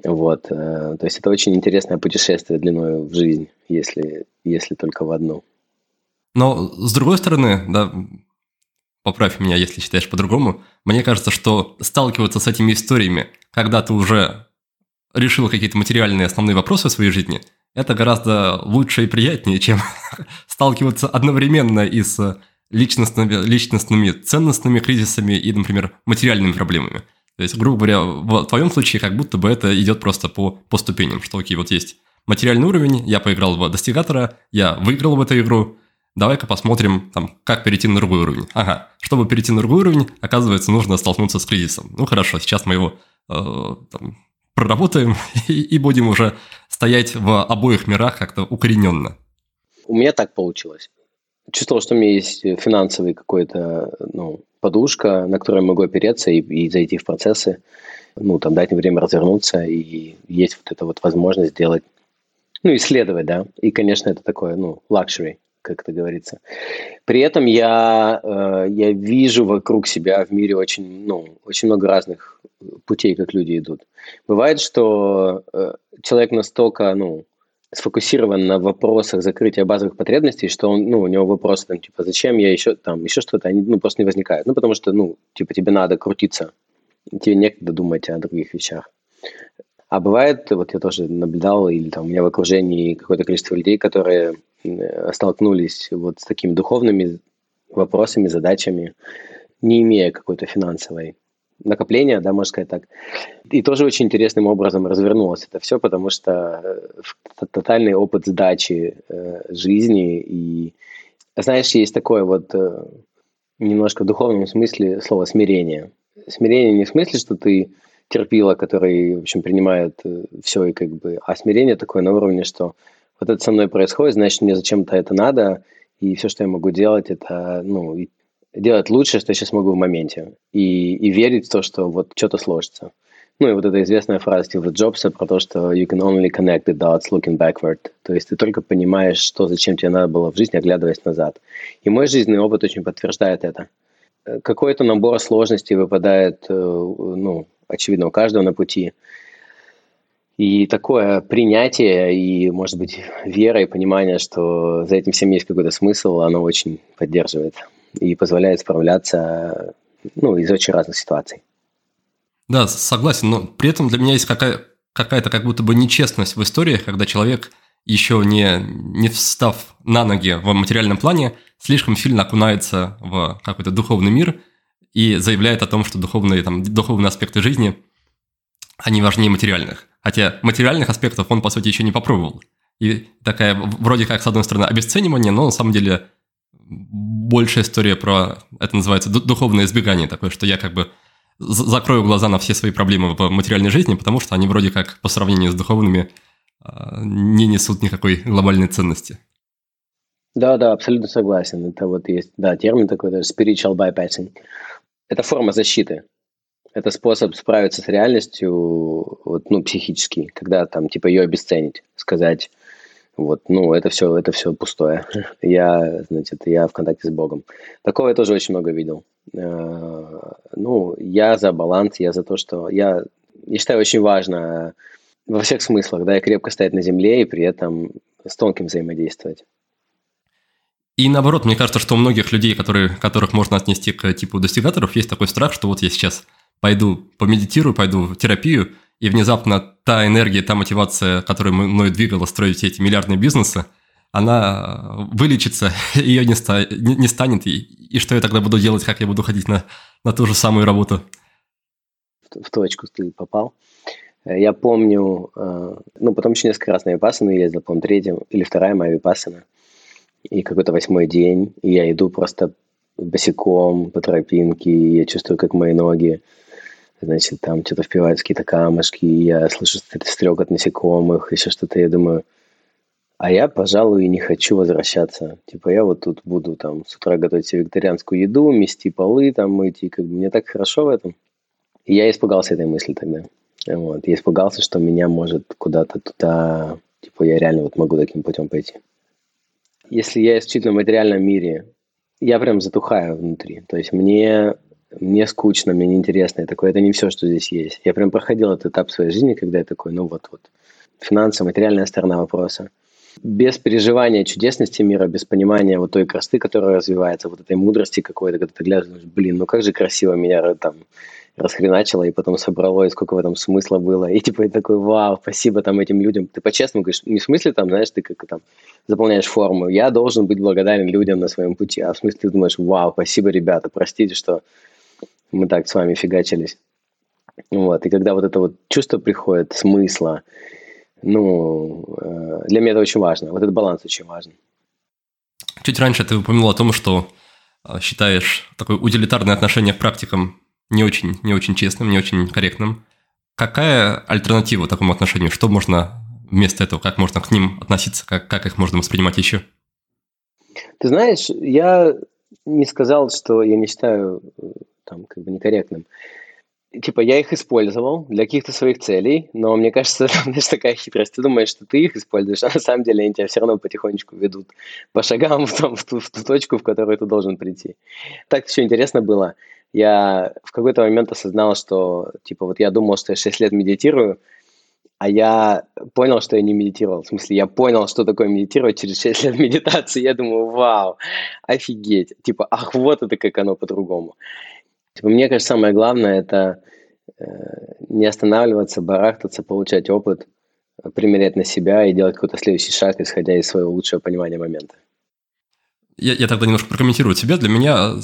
B: Вот. Э, то есть это очень интересное путешествие длиной в жизнь, если, если только в одну.
A: Но с другой стороны, да, поправь меня, если считаешь по-другому, мне кажется, что сталкиваться с этими историями, когда ты уже решил какие-то материальные основные вопросы в своей жизни, это гораздо лучше и приятнее, чем сталкиваться одновременно и с личностными, личностными ценностными кризисами и, например, материальными проблемами. То есть, грубо говоря, в твоем случае как будто бы это идет просто по, по ступеням, что окей, вот есть материальный уровень, я поиграл в достигатора, я выиграл в эту игру, давай-ка посмотрим, там, как перейти на другой уровень. Ага, чтобы перейти на другой уровень, оказывается, нужно столкнуться с кризисом. Ну хорошо, сейчас мы его э, там, проработаем и, и будем уже стоять в обоих мирах как-то укорененно.
B: У меня так получилось. Чувствовал, что у меня есть финансовый какой-то, ну, подушка, на которую я могу опереться и, и зайти в процессы, ну, там, дать мне время развернуться, и есть вот эта вот возможность сделать, ну, исследовать, да, и, конечно, это такое, ну, luxury, как это говорится. При этом я, э, я вижу вокруг себя в мире очень, ну, очень много разных путей, как люди идут. Бывает, что э, человек настолько, ну, сфокусирован на вопросах закрытия базовых потребностей, что он, ну, у него вопросы там, типа, зачем я еще, там, еще что-то, они, ну, просто не возникают. Ну, потому что, ну, типа, тебе надо крутиться, тебе некогда думать о других вещах. А бывает, вот я тоже наблюдал, или там у меня в окружении какое-то количество людей, которые столкнулись вот с такими духовными вопросами, задачами, не имея какой-то финансовой накопления, да, можно сказать так. И тоже очень интересным образом развернулось это все, потому что э, тотальный опыт сдачи э, жизни и, знаешь, есть такое вот э, немножко в духовном смысле слово смирение. Смирение не в смысле, что ты терпила, который, в общем, принимает э, все и как бы, а смирение такое на уровне, что вот это со мной происходит, значит, мне зачем-то это надо, и все, что я могу делать, это, ну, делать лучшее, что я сейчас могу в моменте, и, и верить в то, что вот что-то сложится. Ну и вот эта известная фраза Стива Джобса про то, что you can only connect the dots looking backward. То есть ты только понимаешь, что зачем тебе надо было в жизни, оглядываясь назад. И мой жизненный опыт очень подтверждает это. Какой-то набор сложностей выпадает, э, ну, очевидно, у каждого на пути. И такое принятие и, может быть, вера и понимание, что за этим всем есть какой-то смысл, оно очень поддерживает и позволяет справляться ну, из очень разных ситуаций.
A: Да, согласен, но при этом для меня есть какая- какая-то как будто бы нечестность в истории, когда человек, еще не, не встав на ноги в материальном плане, слишком сильно окунается в какой-то духовный мир и заявляет о том, что духовные, там, духовные аспекты жизни, они важнее материальных. Хотя материальных аспектов он, по сути, еще не попробовал. И такая, вроде как, с одной стороны, обесценивание, но на самом деле большая история про, это называется духовное избегание такое, что я как бы закрою глаза на все свои проблемы в материальной жизни, потому что они вроде как по сравнению с духовными а, не несут никакой глобальной ценности.
B: Да, да, абсолютно согласен. Это вот есть, да, термин такой, даже spiritual bypassing. Это форма защиты. Это способ справиться с реальностью, вот, ну, психически, когда там, типа, ее обесценить, сказать, вот, ну, это все, это все пустое. Я, значит, я в контакте с Богом. Такого я тоже очень много видел. Э, ну, я за баланс, я за то, что я, я считаю, очень важно во всех смыслах, да, и крепко стоять на земле и при этом с тонким взаимодействовать.
A: И наоборот, мне кажется, что у многих людей, которые, которых можно отнести к типу достигаторов, есть такой страх, что вот я сейчас пойду помедитирую, пойду в терапию, и внезапно та энергия, та мотивация, которая мной двигала строить эти миллиардные бизнесы, она вылечится, ее не, ста, не, не станет, и, и что я тогда буду делать, как я буду ходить на, на ту же самую работу?
B: В, в точку ты попал. Я помню, э, ну, потом еще несколько раз на Випассану ездил, по-моему, третья или вторая моя Випассана, и какой-то восьмой день, и я иду просто босиком по тропинке, и я чувствую, как мои ноги, значит, там что-то впиваются какие-то камушки, я слышу стрекот насекомых, еще что-то, я думаю, а я, пожалуй, не хочу возвращаться. Типа я вот тут буду там с утра готовить себе вегетарианскую еду, мести полы там мыть, и как бы мне так хорошо в этом. И я испугался этой мысли тогда. Вот. Я испугался, что меня может куда-то туда... Типа я реально вот могу таким путем пойти. Если я исключительно в материальном мире, я прям затухаю внутри. То есть мне, мне скучно, мне неинтересно. Я такой, это не все, что здесь есть. Я прям проходил этот этап своей жизни, когда я такой, ну вот-вот. Финансовая, материальная сторона вопроса без переживания чудесности мира, без понимания вот той красоты, которая развивается, вот этой мудрости какой-то, когда ты глядишь, блин, ну как же красиво меня там расхреначило, и потом собрало, и сколько в этом смысла было. И типа и такой, вау, спасибо там этим людям. Ты по-честному говоришь, не в смысле там, знаешь, ты как там заполняешь форму, я должен быть благодарен людям на своем пути, а в смысле ты думаешь, вау, спасибо, ребята, простите, что мы так с вами фигачились. Вот, и когда вот это вот чувство приходит, смысла, ну, э, для меня это очень важно. Вот этот баланс очень важен.
A: Чуть раньше ты упомянул о том, что э, считаешь такое утилитарное отношение к практикам не очень, не очень честным, не очень корректным. Какая альтернатива такому отношению? Что можно вместо этого, как можно к ним относиться, как, как их можно воспринимать еще?
B: Ты знаешь, я не сказал, что я не считаю э, там как бы некорректным типа, я их использовал для каких-то своих целей, но мне кажется, это, знаешь, такая хитрость. Ты думаешь, что ты их используешь, а на самом деле они тебя все равно потихонечку ведут по шагам в, том, в, ту, в ту точку, в которую ты должен прийти. Так еще интересно было. Я в какой-то момент осознал, что, типа, вот я думал, что я 6 лет медитирую, а я понял, что я не медитировал. В смысле, я понял, что такое медитировать через 6 лет медитации. Я думаю, вау, офигеть. Типа, ах, вот это как оно по-другому. Типа, мне кажется, самое главное – это э, не останавливаться, барахтаться, получать опыт, примерять на себя и делать какой-то следующий шаг, исходя из своего лучшего понимания момента.
A: Я, я тогда немножко прокомментирую себя. Для меня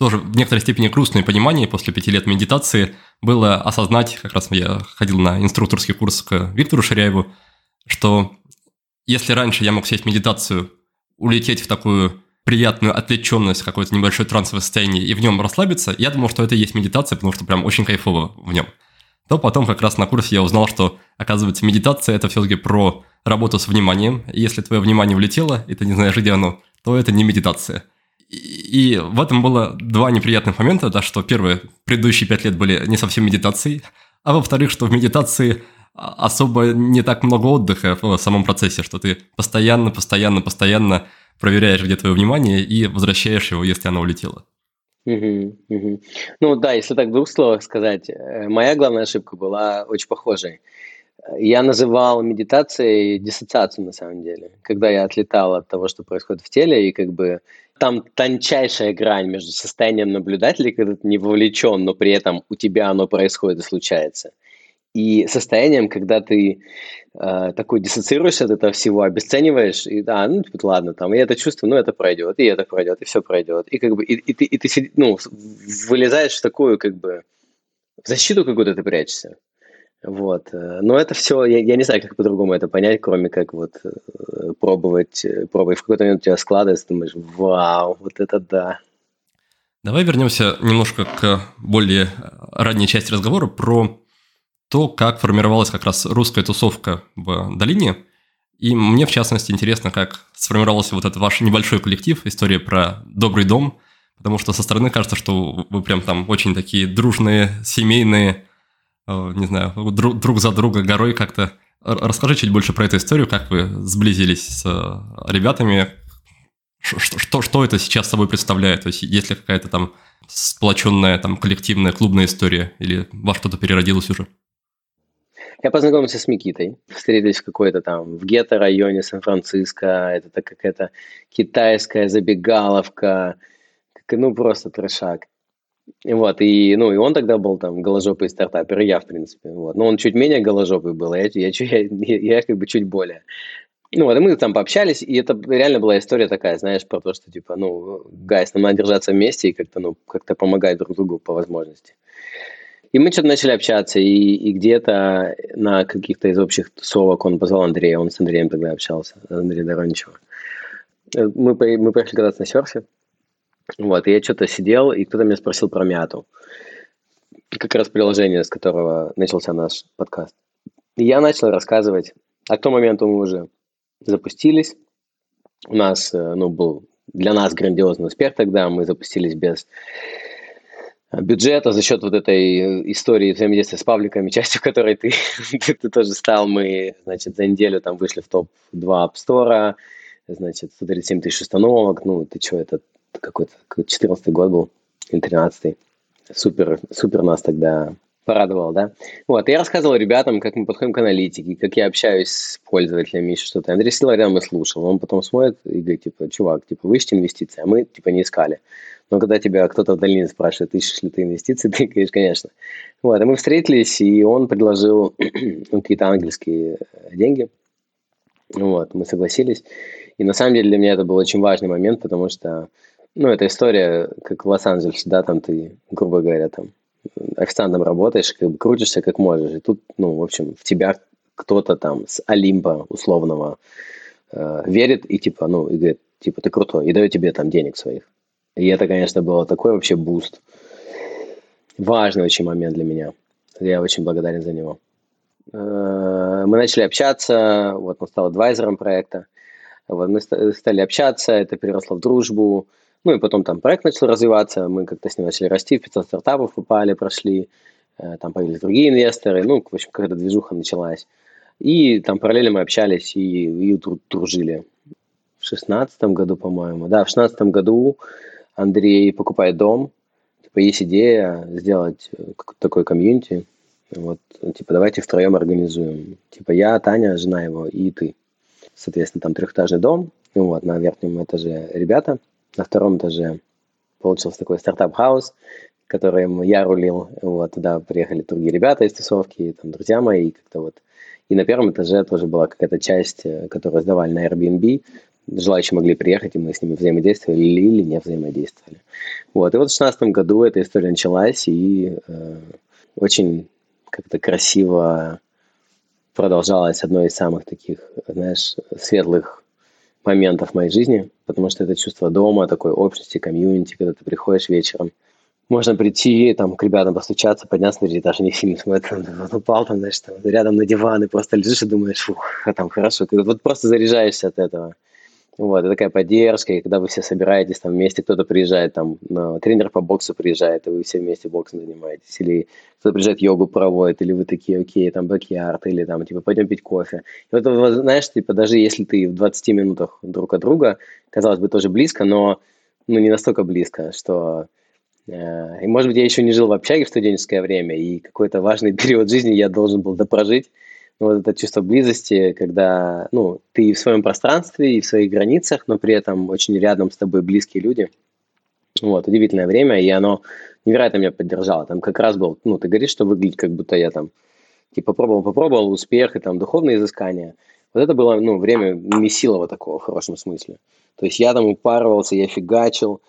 A: тоже в некоторой степени грустное понимание после пяти лет медитации было осознать, как раз я ходил на инструкторский курс к Виктору Ширяеву, что если раньше я мог сесть в медитацию, улететь в такую приятную отвлеченность, какое-то небольшое трансовое состояние и в нем расслабиться, я думал, что это и есть медитация, потому что прям очень кайфово в нем. То потом как раз на курсе я узнал, что, оказывается, медитация – это все-таки про работу с вниманием. И если твое внимание улетело, и ты не знаешь, где оно, то это не медитация. И, в этом было два неприятных момента, да, что первое, предыдущие пять лет были не совсем медитацией, а во-вторых, что в медитации особо не так много отдыха в самом процессе, что ты постоянно, постоянно, постоянно проверяешь, где твое внимание, и возвращаешь его, если оно улетело.
B: Угу, угу. Ну да, если так в двух словах сказать, э, моя главная ошибка была очень похожей. Я называл медитацией диссоциацию на самом деле, когда я отлетал от того, что происходит в теле, и как бы там тончайшая грань между состоянием наблюдателя, когда ты не вовлечен, но при этом у тебя оно происходит и случается, и состоянием, когда ты э, такой диссоциируешься от этого всего, обесцениваешь, и да, ну, типа, ладно, там, и это чувство, ну, это пройдет, и это пройдет, и все пройдет. И как бы, и, и ты, и ты ну, вылезаешь в такую, как бы, в защиту какую-то ты прячешься. Вот. Э, но это все, я, я не знаю, как по-другому это понять, кроме как вот э, пробовать, э, пробовать. В какой-то момент у тебя складывается, думаешь, вау, вот это да.
A: Давай вернемся немножко к более ранней части разговора про то, как формировалась как раз русская тусовка в долине. И мне, в частности, интересно, как сформировался вот этот ваш небольшой коллектив, история про добрый дом, потому что со стороны кажется, что вы прям там очень такие дружные, семейные, не знаю, друг, друг за друга горой как-то. Расскажи чуть больше про эту историю, как вы сблизились с э, ребятами, что, что, что это сейчас собой представляет? То есть есть ли какая-то там сплоченная там коллективная клубная история или во что-то переродилось уже?
B: Я познакомился с Микитой. Встретились в какой-то там в гетто-районе Сан-Франциско. Это какая-то китайская забегаловка. Ну, просто трешак. Вот, и, ну, и он тогда был там голожопый стартапер, и я, в принципе. Вот. Но он чуть менее голожопый был, я, я, я, я, я как бы чуть более. Ну, вот, и мы там пообщались, и это реально была история такая, знаешь, про то, что, типа, ну, гайс, нам надо держаться вместе и как-то, ну, как-то помогать друг другу по возможности. И мы что-то начали общаться, и, и где-то на каких-то из общих тусовок он позвал Андрея, он с Андреем тогда общался, Андрей Дороничева. Э, мы, мы поехали кататься на серфе, вот, и я что-то сидел, и кто-то меня спросил про мяту. Как раз приложение, с которого начался наш подкаст. И я начал рассказывать, а к тому моменту мы уже запустились. У нас, э, ну, был для нас грандиозный успех тогда, мы запустились без бюджета за счет вот этой э, истории взаимодействия с пабликами, частью которой ты, ты, ты тоже стал. Мы, значит, за неделю там вышли в топ-2 App Store, значит, 137 тысяч установок. Ну, ты что, это какой-то 14 год был, или 13 Супер, супер нас тогда порадовал, да? Вот, я рассказывал ребятам, как мы подходим к аналитике, как я общаюсь с пользователями, еще что-то. Андрей сидел рядом и слушал. Он потом смотрит и говорит, типа, чувак, типа, вы ищете инвестиции, а мы, типа, не искали. Но когда тебя кто-то в долине спрашивает, ищешь ли ты инвестиции, ты говоришь, конечно. Вот, и мы встретились, и он предложил ну, какие-то ангельские э, деньги. Вот, мы согласились. И на самом деле для меня это был очень важный момент, потому что, ну, эта история, как в Лос-Анджелесе, да, там ты, грубо говоря, там, официантом работаешь, как бы крутишься как можешь. И тут, ну, в общем, в тебя кто-то там с Олимпа условного э, верит и типа, ну, и говорит, типа, ты крутой, и дает тебе там денег своих. И это, конечно, было такой вообще буст. Важный очень момент для меня. Я очень благодарен за него. Э, мы начали общаться, вот он стал адвайзером проекта. Вот мы стали общаться, это переросло в дружбу. Ну и потом там проект начал развиваться, мы как-то с ним начали расти, в 500 стартапов попали, прошли, э, там появились другие инвесторы, ну, в общем, какая-то движуха началась. И там параллельно мы общались и, и дружили. В шестнадцатом году, по-моему, да, в шестнадцатом году Андрей покупает дом, типа есть идея сделать э, такой комьюнити, вот, типа давайте втроем организуем. Типа я, Таня, жена его и ты. Соответственно, там трехэтажный дом, вот, на верхнем этаже ребята – на втором этаже получился такой startup house, которым я рулил. Вот, туда приехали другие ребята из тусовки, там, друзья мои, как-то вот. И на первом этаже тоже была какая-то часть, э, которую сдавали на Airbnb. Желающие могли приехать, и мы с ними взаимодействовали или не взаимодействовали. Вот. И вот в 2016 году эта история началась, и э, очень как-то красиво продолжалась одной из самых таких, знаешь, светлых моментов моей жизни, потому что это чувство дома, такой общности, комьюнити, когда ты приходишь вечером, можно прийти, там, к ребятам постучаться, подняться на этаж, не фильм смотрят, упал там, знаешь, там, рядом на диван, и просто лежишь и думаешь, фух, а там хорошо, ты вот просто заряжаешься от этого. Вот, и такая поддержка, и когда вы все собираетесь там вместе, кто-то приезжает, там, на, тренер по боксу приезжает, и вы все вместе боксом занимаетесь, или кто-то приезжает, йогу проводит, или вы такие, окей, там, бэк-ярд, или там, типа, пойдем пить кофе. И вот, знаешь, типа, даже если ты в 20 минутах друг от друга, казалось бы, тоже близко, но, ну, не настолько близко, что э, и, может быть, я еще не жил в общаге в студенческое время, и какой-то важный период жизни я должен был допрожить, вот это чувство близости, когда ну, ты в своем пространстве и в своих границах, но при этом очень рядом с тобой близкие люди. Вот, удивительное время, и оно невероятно меня поддержало. Там как раз был, ну, ты говоришь, что выглядит, как будто я там, типа, попробовал, попробовал, успех и там духовные изыскания. Вот это было, ну, время месилова такого в хорошем смысле. То есть я там упарывался, я фигачил,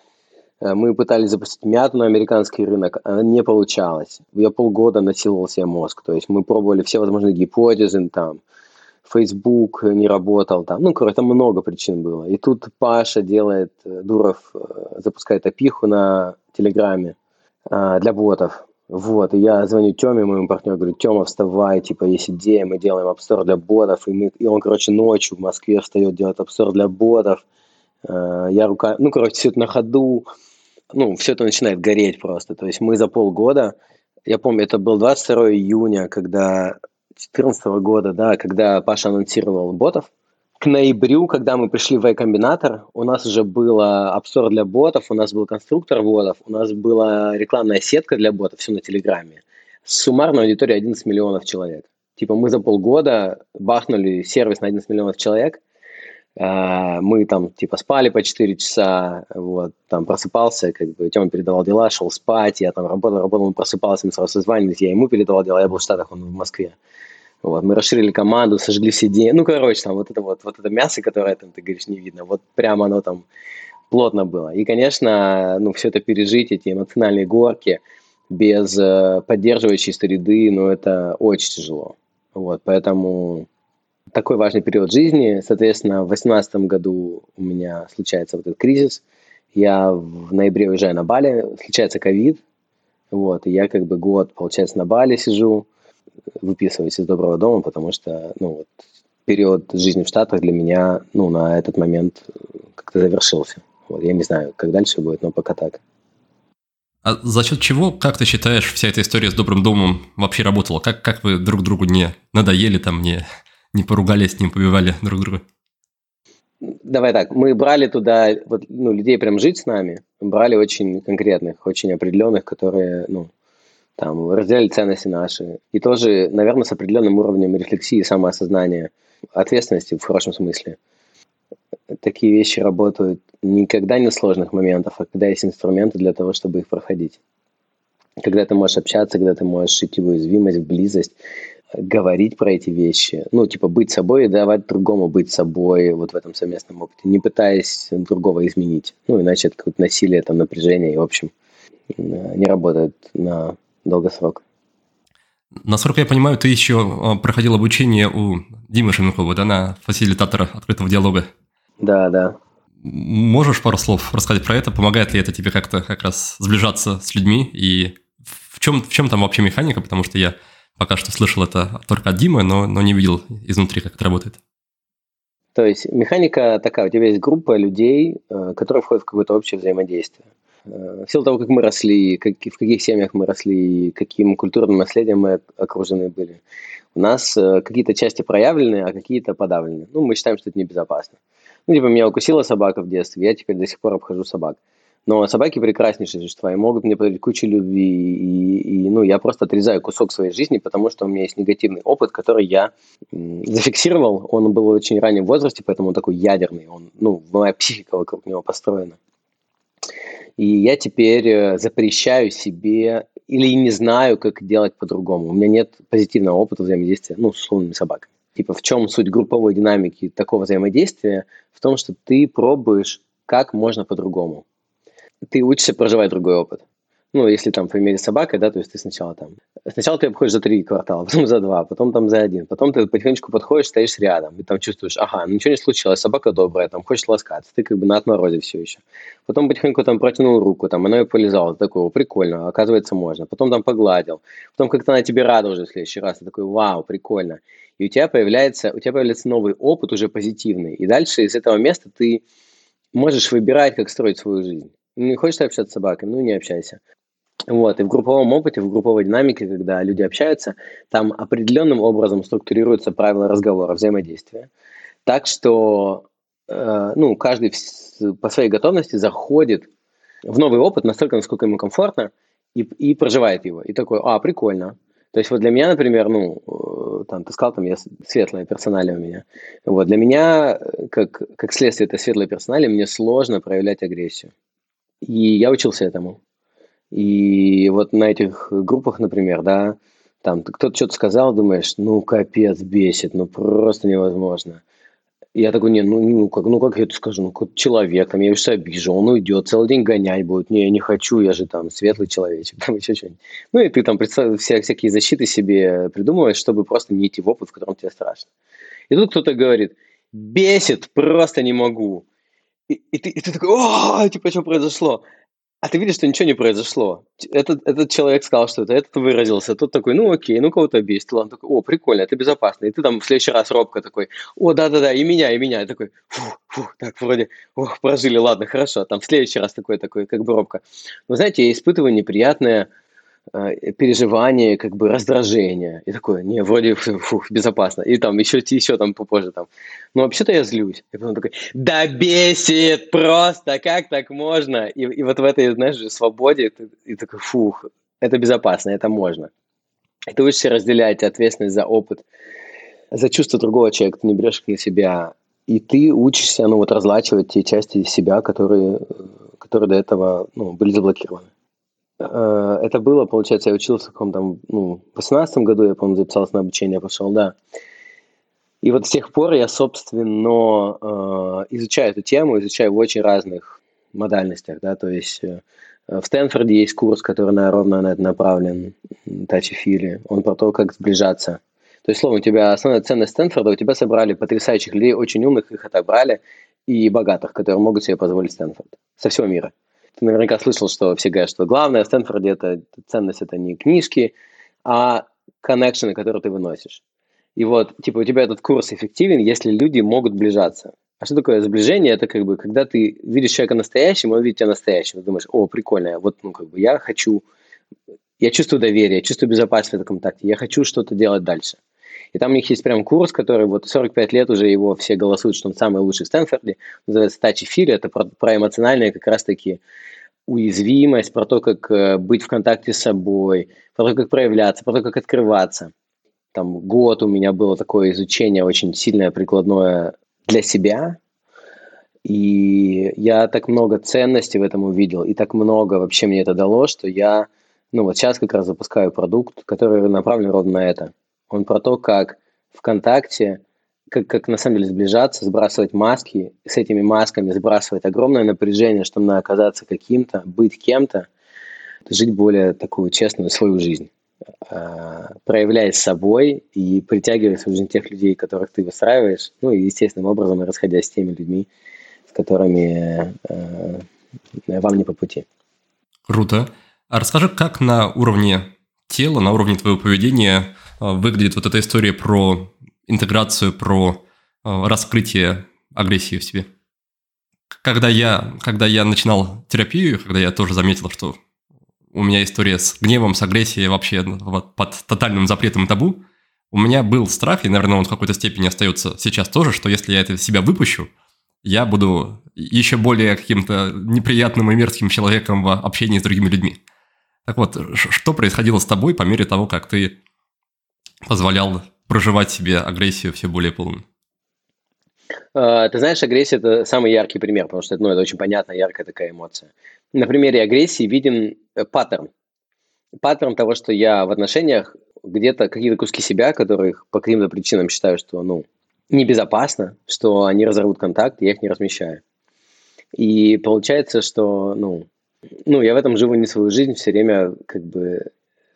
B: мы пытались запустить мяту на американский рынок, а не получалось. Я полгода насиловал себе мозг. То есть мы пробовали все возможные гипотезы, там, Facebook не работал там. Ну, короче, там много причин было. И тут Паша делает, э, Дуров э, запускает опиху на Телеграме для ботов. Вот, и я звоню Теме, моему партнеру, говорю, Тема, вставай, типа, есть идея, мы делаем обстор для ботов, и, мы, и он, короче, ночью в Москве встает, делает обстор для ботов, я рука, ну, короче, все это на ходу, ну, все это начинает гореть просто, то есть мы за полгода, я помню, это был 22 июня, когда 2014 года, да, когда Паша анонсировал ботов, к ноябрю, когда мы пришли в Y-комбинатор, у нас уже был обзор для ботов, у нас был конструктор ботов, у нас была рекламная сетка для ботов, все на Телеграме. Суммарная аудитория 11 миллионов человек. Типа мы за полгода бахнули сервис на 11 миллионов человек. А, мы там типа спали по 4 часа, вот, там просыпался, как бы Тёма передавал дела, шел спать, я там работал, работал, он просыпался, мы сразу созванивались, я ему передавал дела, я был в Штатах, он в Москве. Вот, мы расширили команду, сожгли все деньги. Ну, короче, там вот это вот, вот это мясо, которое там, ты говоришь, не видно, вот прямо оно там плотно было. И, конечно, ну, все это пережить, эти эмоциональные горки, без э, поддерживающей среды, ну, это очень тяжело. Вот, поэтому такой важный период жизни. Соответственно, в 2018 году у меня случается вот этот кризис. Я в ноябре уезжаю на Бали, случается ковид. Вот, и я как бы год, получается, на Бали сижу, выписываюсь из доброго дома, потому что, ну, вот, период жизни в Штатах для меня, ну, на этот момент как-то завершился. Вот, я не знаю, как дальше будет, но пока так.
A: А за счет чего, как ты считаешь, вся эта история с добрым домом вообще работала? Как, как вы друг другу не надоели, там, не, не поругались, не побивали друг друга?
B: Давай так, мы брали туда вот, ну, людей прям жить с нами, брали очень конкретных, очень определенных, которые, ну, там, разделяли ценности наши. И тоже, наверное, с определенным уровнем рефлексии, самоосознания, ответственности в хорошем смысле. Такие вещи работают никогда не в сложных моментах, а когда есть инструменты для того, чтобы их проходить. Когда ты можешь общаться, когда ты можешь идти в уязвимость, в близость, говорить про эти вещи, ну, типа быть собой и давать другому быть собой вот в этом совместном опыте, не пытаясь другого изменить. Ну, иначе это какое-то насилие, там, напряжение, и, в общем, не работает на долгосрок.
A: Насколько я понимаю, ты еще а, проходил обучение у Димы Шеменкова, да, на фасилитатора открытого диалога?
B: Да, да.
A: Можешь пару слов рассказать про это? Помогает ли это тебе как-то как раз сближаться с людьми? И в чем, в чем там вообще механика? Потому что я пока что слышал это только от Димы, но, но не видел изнутри, как это работает.
B: То есть механика такая, у тебя есть группа людей, э, которые входят в какое-то общее взаимодействие. Э, в силу того, как мы росли, как, в каких семьях мы росли, каким культурным наследием мы окружены были, у нас э, какие-то части проявлены, а какие-то подавлены. Ну, мы считаем, что это небезопасно. Ну, типа, меня укусила собака в детстве, я теперь до сих пор обхожу собак. Но собаки прекраснейшие существа и могут мне подарить кучу любви. И, и, ну, я просто отрезаю кусок своей жизни, потому что у меня есть негативный опыт, который я зафиксировал. Он был в очень раннем возрасте, поэтому он такой ядерный. Он, ну, моя психика вокруг него построена. И я теперь э, запрещаю себе или не знаю, как делать по-другому. У меня нет позитивного опыта взаимодействия ну, с условными собаками. Типа в чем суть групповой динамики такого взаимодействия? В том, что ты пробуешь, как можно по-другому. Ты учишься проживать другой опыт ну, если там в примере собака, да, то есть ты сначала там, сначала ты обходишь за три квартала, потом за два, потом там за один, потом ты потихонечку подходишь, стоишь рядом, и там чувствуешь, ага, ну, ничего не случилось, собака добрая, там, хочет ласкаться, ты как бы на отморозе все еще. Потом потихоньку там протянул руку, там, она ее полизала, такой, прикольно, оказывается, можно. Потом там погладил, потом как-то она тебе рада уже в следующий раз, ты такой, вау, прикольно. И у тебя появляется, у тебя появляется новый опыт уже позитивный, и дальше из этого места ты можешь выбирать, как строить свою жизнь. Не хочешь общаться с собакой? Ну, не общайся. Вот, и в групповом опыте, в групповой динамике, когда люди общаются, там определенным образом структурируются правила разговора, взаимодействия. Так что, э, ну, каждый в, по своей готовности заходит в новый опыт настолько, насколько ему комфортно, и, и проживает его. И такой, а, прикольно. То есть вот для меня, например, ну, э, там, ты сказал, там, я светлая персоналия у меня. Вот, для меня, э, как, как следствие этой светлой персоналии, мне сложно проявлять агрессию. И я учился этому. И вот на этих группах, например, да, там кто-то что-то сказал, думаешь, ну капец, бесит, ну просто невозможно. Я такой, не, ну, ну, как, ну как я это скажу, ну как человек, там, я все обижу, он уйдет, целый день гонять будет, не, я не хочу, я же там светлый человечек, там еще что-нибудь. Ну и ты там вся, всякие защиты себе придумываешь, чтобы просто не идти в опыт, в котором тебе страшно. И тут кто-то говорит, бесит, просто не могу. И, ты, и ты такой, о, типа, что произошло? А ты видишь, что ничего не произошло. Этот, этот человек сказал что-то, этот выразился, тот такой, ну окей, ну кого-то бесит. Он такой, о, прикольно, это безопасно. И ты там в следующий раз робко такой, о, да-да-да, и меня, и меня. И такой, фу, фу, так, вроде, ох, прожили, ладно, хорошо. Там в следующий раз такой, такой, как бы робко. Но знаете, я испытываю неприятное переживание, как бы раздражение. И такое, не, вроде фух, безопасно. И там еще, еще там попозже там. Но вообще-то я злюсь. И потом такой, да бесит просто, как так можно? И, и вот в этой, знаешь, свободе, ты, и такой, фух, это безопасно, это можно. И ты учишься разделять ответственность за опыт, за чувство другого человека, ты не берешь их на себя. И ты учишься, ну, вот разлачивать те части себя, которые, которые до этого, ну, были заблокированы. Э, это было, получается, я учился в каком-то, ну, в 18 году, я, по-моему, записался на обучение, пошел, да. И вот с тех пор я, собственно, э, изучаю эту тему, изучаю в очень разных модальностях, да, то есть э, в Стэнфорде есть курс, который на, ровно на это направлен, тачи-фили, он про то, как сближаться. То есть, словом, у тебя основная ценность Стэнфорда, у тебя собрали потрясающих людей, очень умных, их отобрали, и богатых, которые могут себе позволить Стэнфорд со всего мира. Ты наверняка слышал, что все говорят, что главное в Стэнфорде это ценность это не книжки, а коннекшены, которые ты выносишь. И вот, типа, у тебя этот курс эффективен, если люди могут сближаться. А что такое сближение? Это как бы, когда ты видишь человека настоящим, он видит тебя настоящим. Ты думаешь, о, прикольно, вот, ну, как бы, я хочу, я чувствую доверие, я чувствую безопасность в этом контакте, я хочу что-то делать дальше. И там у них есть прям курс, который вот 45 лет уже его все голосуют, что он самый лучший в Стэнфорде. Называется Touchy Feel. Это про, про эмоциональные как раз-таки уязвимость, про то, как э, быть в контакте с собой, про то, как проявляться, про то, как открываться. Там год у меня было такое изучение очень сильное, прикладное для себя, и я так много ценностей в этом увидел, и так много вообще мне это дало, что я, ну вот сейчас как раз запускаю продукт, который направлен ровно на это. Он про то, как ВКонтакте, как, как на самом деле сближаться, сбрасывать маски, с этими масками сбрасывать огромное напряжение, чтобы надо оказаться каким-то, быть кем-то, жить более такую честную свою жизнь а, проявляясь собой и притягивая в жизнь тех людей, которых ты выстраиваешь, ну и естественным образом расходясь с теми людьми, с которыми э, вам не по пути.
A: Круто. А расскажи, как на уровне тела, на уровне твоего поведения выглядит вот эта история про интеграцию, про а, раскрытие агрессии в себе. Когда я, когда я начинал терапию, когда я тоже заметил, что у меня история с гневом, с агрессией вообще вот, под тотальным запретом и табу, у меня был страх, и, наверное, он в какой-то степени остается сейчас тоже, что если я это себя выпущу, я буду еще более каким-то неприятным и мерзким человеком в общении с другими людьми. Так вот, что происходило с тобой по мере того, как ты позволял проживать себе агрессию все более полно?
B: А, ты знаешь, агрессия – это самый яркий пример, потому что ну, это очень понятная, яркая такая эмоция. На примере агрессии виден э, паттерн. Паттерн того, что я в отношениях где-то какие-то куски себя, которых по каким-то причинам считаю, что ну, небезопасно, что они разорвут контакт, я их не размещаю. И получается, что ну, ну, я в этом живу не свою жизнь, все время как бы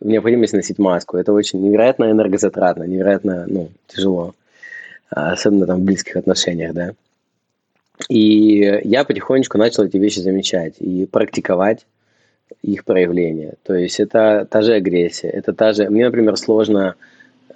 B: необходимость носить маску. Это очень невероятно энергозатратно, невероятно, ну, тяжело. А, особенно там в близких отношениях, да. И я потихонечку начал эти вещи замечать и практиковать их проявление. То есть это та же агрессия, это та же... Мне, например, сложно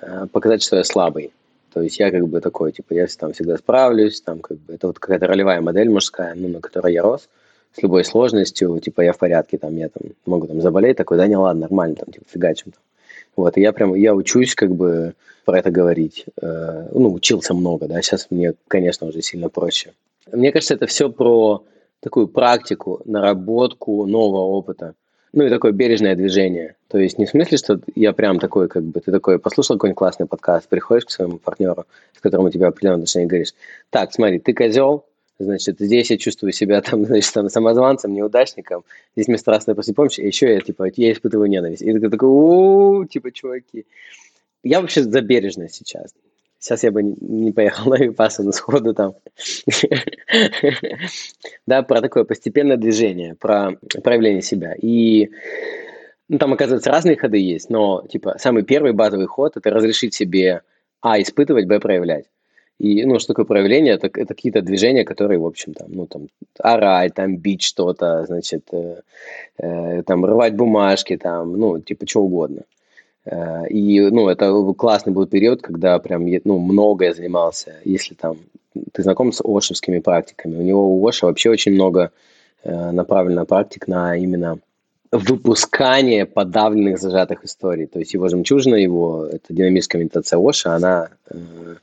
B: э, показать, что я слабый. То есть я как бы такой, типа, я там всегда справлюсь, там как бы это вот какая-то ролевая модель мужская, ну, на которой я рос с любой сложностью, типа, я в порядке, там, я там могу там заболеть, такой, да не, ладно, нормально, там, типа, фигачим. Вот, и я прям, я учусь как бы про это говорить. Э, ну, учился много, да, сейчас мне, конечно, уже сильно проще. Мне кажется, это все про такую практику, наработку нового опыта. Ну и такое бережное движение. То есть не в смысле, что я прям такой, как бы, ты такой послушал какой-нибудь классный подкаст, приходишь к своему партнеру, с которым у тебя определенные отношения, и говоришь, так, смотри, ты козел, Значит, здесь я чувствую себя там, значит, там, самозванцем, неудачником. Здесь мне страстно после помощи. И еще я, типа, я испытываю ненависть. И ты такой, у типа, чуваки. Я вообще за бережность сейчас. Сейчас я бы не поехал на Випассану сходу там. Да, про такое постепенное движение, про проявление себя. И ну, там, оказывается, разные ходы есть, но, типа, самый первый базовый ход – это разрешить себе, а, испытывать, б, проявлять. И, ну, что такое проявление? Это, это какие-то движения, которые, в общем, там, ну, там, орать, там, бить что-то, значит, э, э, там, рвать бумажки, там, ну, типа, что угодно. Э, и, ну, это классный был период, когда прям, ну, много я занимался. Если там ты знаком с ошевскими практиками, у него у Оша вообще очень много э, направлено практик на именно выпускание подавленных, зажатых историй. То есть его жемчужина, его, это динамическая медитация Оша, она э,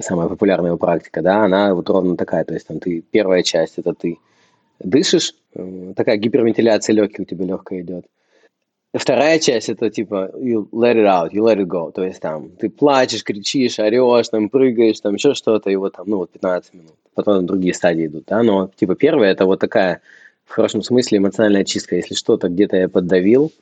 B: самая популярная практика, да, она вот ровно такая. То есть там ты, первая часть, это ты дышишь, э, такая гипервентиляция легких у тебя легкая идет. Вторая часть это типа you let it out, you let it go. То есть там ты плачешь, кричишь, орешь, там прыгаешь, там еще что-то, и вот там, ну вот 15 минут. Потом другие стадии идут, да, но типа первая это вот такая в хорошем смысле эмоциональная чистка. Если что-то где-то я поддавил,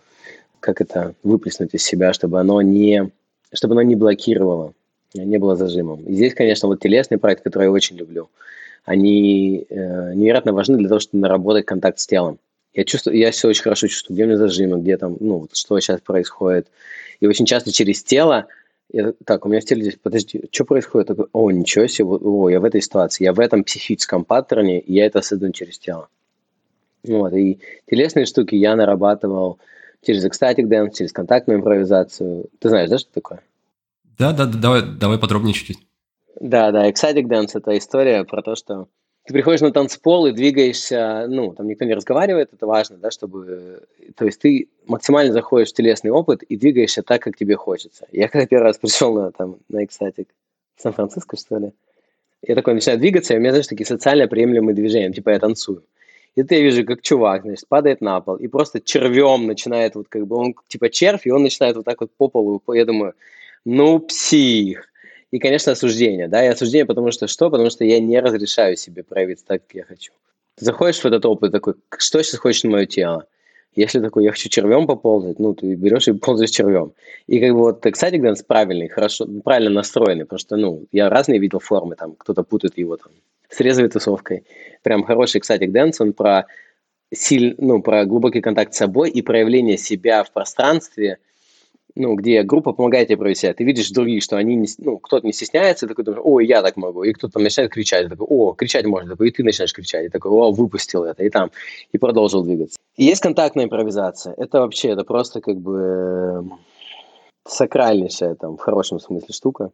B: как это выплеснуть из себя, чтобы оно не, чтобы оно не блокировало, не было зажимом. И здесь, конечно, вот телесный проект, который я очень люблю, они э, невероятно важны для того, чтобы наработать контакт с телом. Я чувствую, я все очень хорошо чувствую, где у меня зажимы, где там, ну, что сейчас происходит. И очень часто через тело я, так, у меня в теле здесь, подожди, что происходит? Такой, о, ничего себе, о, я в этой ситуации, я в этом психическом паттерне, и я это осознаю через тело. Вот, и телесные штуки я нарабатывал через ecstatic dance, через контактную импровизацию. Ты знаешь, да, что такое?
A: Да, да, да давай, давай подробнее чуть-чуть.
B: Да, да, ecstatic dance – это история про то, что ты приходишь на танцпол и двигаешься, ну, там никто не разговаривает, это важно, да, чтобы, то есть ты максимально заходишь в телесный опыт и двигаешься так, как тебе хочется. Я когда первый раз пришел на, там, на в Сан-Франциско, что ли, я такой начинаю двигаться, и у меня, знаешь, такие социально приемлемые движения, типа я танцую. И ты я вижу, как чувак, значит, падает на пол и просто червем начинает вот как бы, он типа червь, и он начинает вот так вот по полу, я думаю, ну псих. И, конечно, осуждение, да, и осуждение, потому что что? Потому что я не разрешаю себе проявиться так, как я хочу. Ты заходишь в этот опыт такой, что сейчас хочет мое тело? Если такой, я хочу червем поползать, ну, ты берешь и ползаешь червем. И как бы вот кстати, Дэнс правильный, хорошо, правильно настроенный, потому что, ну, я разные видел формы, там, кто-то путает его там с трезвой тусовкой. Прям хороший, кстати, dance, он про, силь, ну, про глубокий контакт с собой и проявление себя в пространстве, ну, где группа помогает тебе проявить себя. Ты видишь других, что они, не, ну, кто-то не стесняется, такой думаешь, ой, я так могу. И кто-то начинает кричать, такой, о, кричать можно, такой, и ты начинаешь кричать, и такой, о, выпустил это, и там, и продолжил двигаться. И есть контактная импровизация. Это вообще, это просто как бы эм, сакральнейшая, там, в хорошем смысле штука.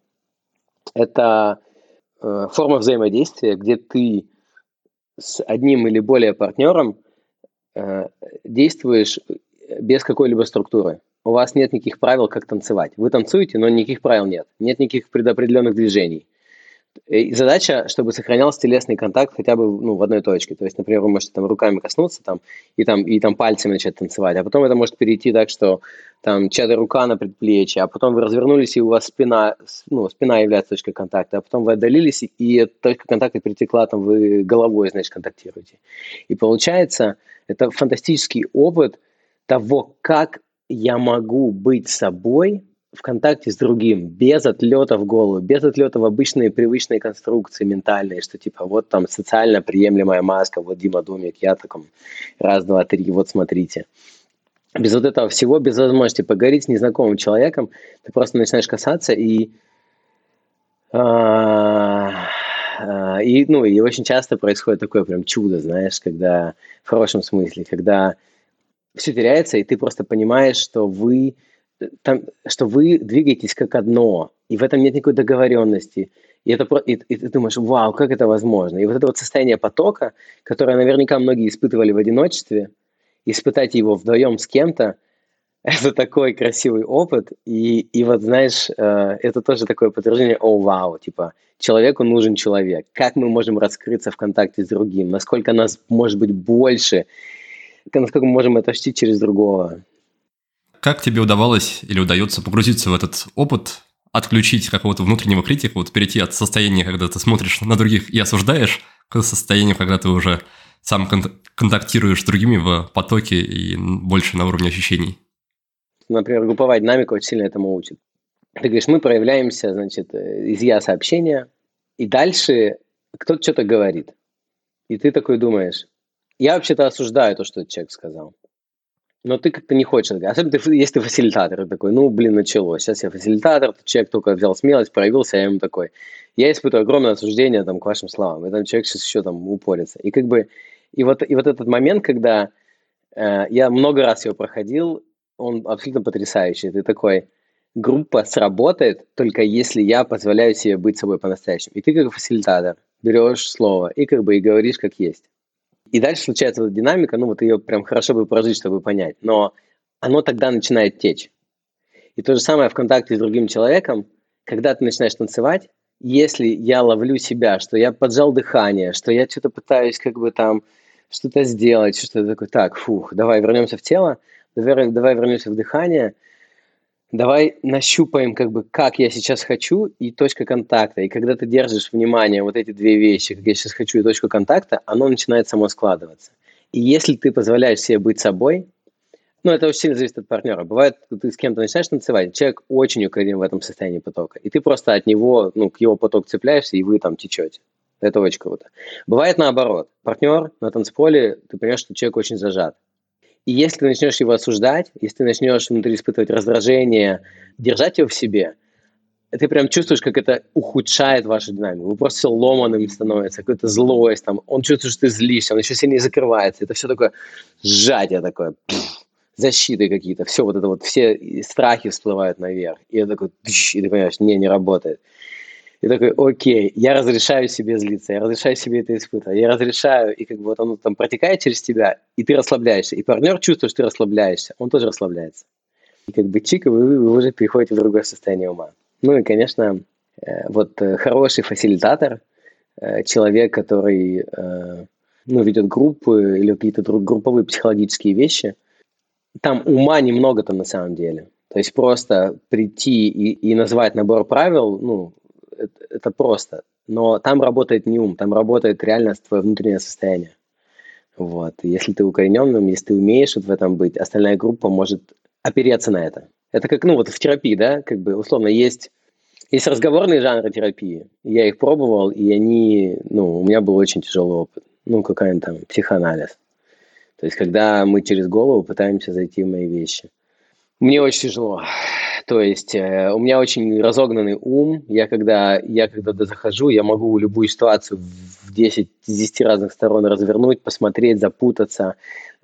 B: Это Э, форма взаимодействия, где ты с одним или более партнером э, действуешь без какой-либо структуры. У вас нет никаких правил, как танцевать. Вы танцуете, но никаких правил нет. Нет никаких предопределенных движений. И задача, чтобы сохранялся телесный контакт хотя бы ну, в одной точке. То есть, например, вы можете там руками коснуться там, и, там, и там пальцами начать танцевать, а потом это может перейти так, что там чья-то рука на предплечье, а потом вы развернулись, и у вас спина, ну, спина является точкой контакта, а потом вы отдалились, и точка контакта перетекла, там вы головой, значит, контактируете. И получается, это фантастический опыт того, как я могу быть собой – в контакте с другим, без отлета в голову, без отлета в обычные привычные конструкции ментальные, что типа вот там социально приемлемая маска, вот Дима Думик, я таком раз, два, три, вот смотрите. Без вот этого всего, без возможности поговорить с незнакомым человеком, ты просто начинаешь касаться и а, а, и, ну, и очень часто происходит такое прям чудо, знаешь, когда, в хорошем смысле, когда все теряется, и ты просто понимаешь, что вы там, что вы двигаетесь как одно, и в этом нет никакой договоренности. И, это, и, и ты думаешь, вау, как это возможно? И вот это вот состояние потока, которое наверняка многие испытывали в одиночестве, испытать его вдвоем с кем-то, это такой красивый опыт. И, и вот, знаешь, э, это тоже такое подтверждение, о, вау, типа, человеку нужен человек. Как мы можем раскрыться в контакте с другим? Насколько нас может быть больше? Насколько мы можем это ощутить через другого?
A: Как тебе удавалось или удается погрузиться в этот опыт, отключить какого-то внутреннего критика, вот перейти от состояния, когда ты смотришь на других и осуждаешь, к состоянию, когда ты уже сам контактируешь с другими в потоке и больше на уровне ощущений?
B: Например, групповая динамика очень сильно этому учит. Ты говоришь, мы проявляемся, значит, из я сообщения, и дальше кто-то что-то говорит. И ты такой думаешь, я вообще-то осуждаю то, что человек сказал. Но ты как-то не хочешь. Особенно ты, если ты фасилитатор, такой, ну, блин, началось. Сейчас я фасилитатор, человек только взял смелость, проявился, я ему такой. Я испытываю огромное осуждение там, к вашим словам. И там человек сейчас еще там упорится. И как бы, и вот, и вот этот момент, когда э, я много раз его проходил, он абсолютно потрясающий. Ты такой, группа сработает только если я позволяю себе быть собой по-настоящему. И ты как фасилитатор берешь слово и как бы и говоришь как есть. И дальше случается вот динамика, ну вот ее прям хорошо бы прожить, чтобы понять. Но оно тогда начинает течь. И то же самое в контакте с другим человеком, когда ты начинаешь танцевать, если я ловлю себя, что я поджал дыхание, что я что-то пытаюсь как бы там что-то сделать, что-то такое, так, фух, давай вернемся в тело, давай, давай вернемся в дыхание – давай нащупаем, как бы, как я сейчас хочу и точка контакта. И когда ты держишь внимание вот эти две вещи, как я сейчас хочу и точку контакта, оно начинает само складываться. И если ты позволяешь себе быть собой, ну, это очень сильно зависит от партнера. Бывает, ты с кем-то начинаешь танцевать, человек очень укорен в этом состоянии потока. И ты просто от него, ну, к его потоку цепляешься, и вы там течете. Это очень круто. Бывает наоборот. Партнер на танцполе, ты понимаешь, что человек очень зажат. И если ты начнешь его осуждать, если ты начнешь внутри испытывать раздражение, держать его в себе, ты прям чувствуешь, как это ухудшает вашу динамику. Вы просто все ломаным становится, какой-то злость, там, он чувствует, что ты злишься, он еще сильнее закрывается. Это все такое сжатие такое, пфф, защиты какие-то, все вот это вот, все страхи всплывают наверх. И я такой, и ты понимаешь, не, не работает. И такой, окей, я разрешаю себе злиться, я разрешаю себе это испытывать, я разрешаю, и как бы вот оно там протекает через тебя, и ты расслабляешься. И партнер чувствует, что ты расслабляешься, он тоже расслабляется. И как бы чик, вы, вы уже переходите в другое состояние ума. Ну и, конечно, э, вот э, хороший фасилитатор, э, человек, который ну, ведет группы или какие-то групповые психологические вещи, там ума немного-то на самом деле. То есть просто прийти и, и назвать набор правил, ну, это просто. Но там работает не ум, там работает реально твое внутреннее состояние. Вот. если ты укорененным, если ты умеешь вот в этом быть, остальная группа может опереться на это. Это как, ну, вот в терапии, да, как бы, условно, есть, есть разговорные жанры терапии. Я их пробовал, и они, ну, у меня был очень тяжелый опыт. Ну, какой-нибудь там психоанализ. То есть, когда мы через голову пытаемся зайти в мои вещи. Мне очень тяжело. То есть э, у меня очень разогнанный ум. Я когда, я когда захожу, я могу любую ситуацию в 10 из 10 разных сторон развернуть, посмотреть, запутаться,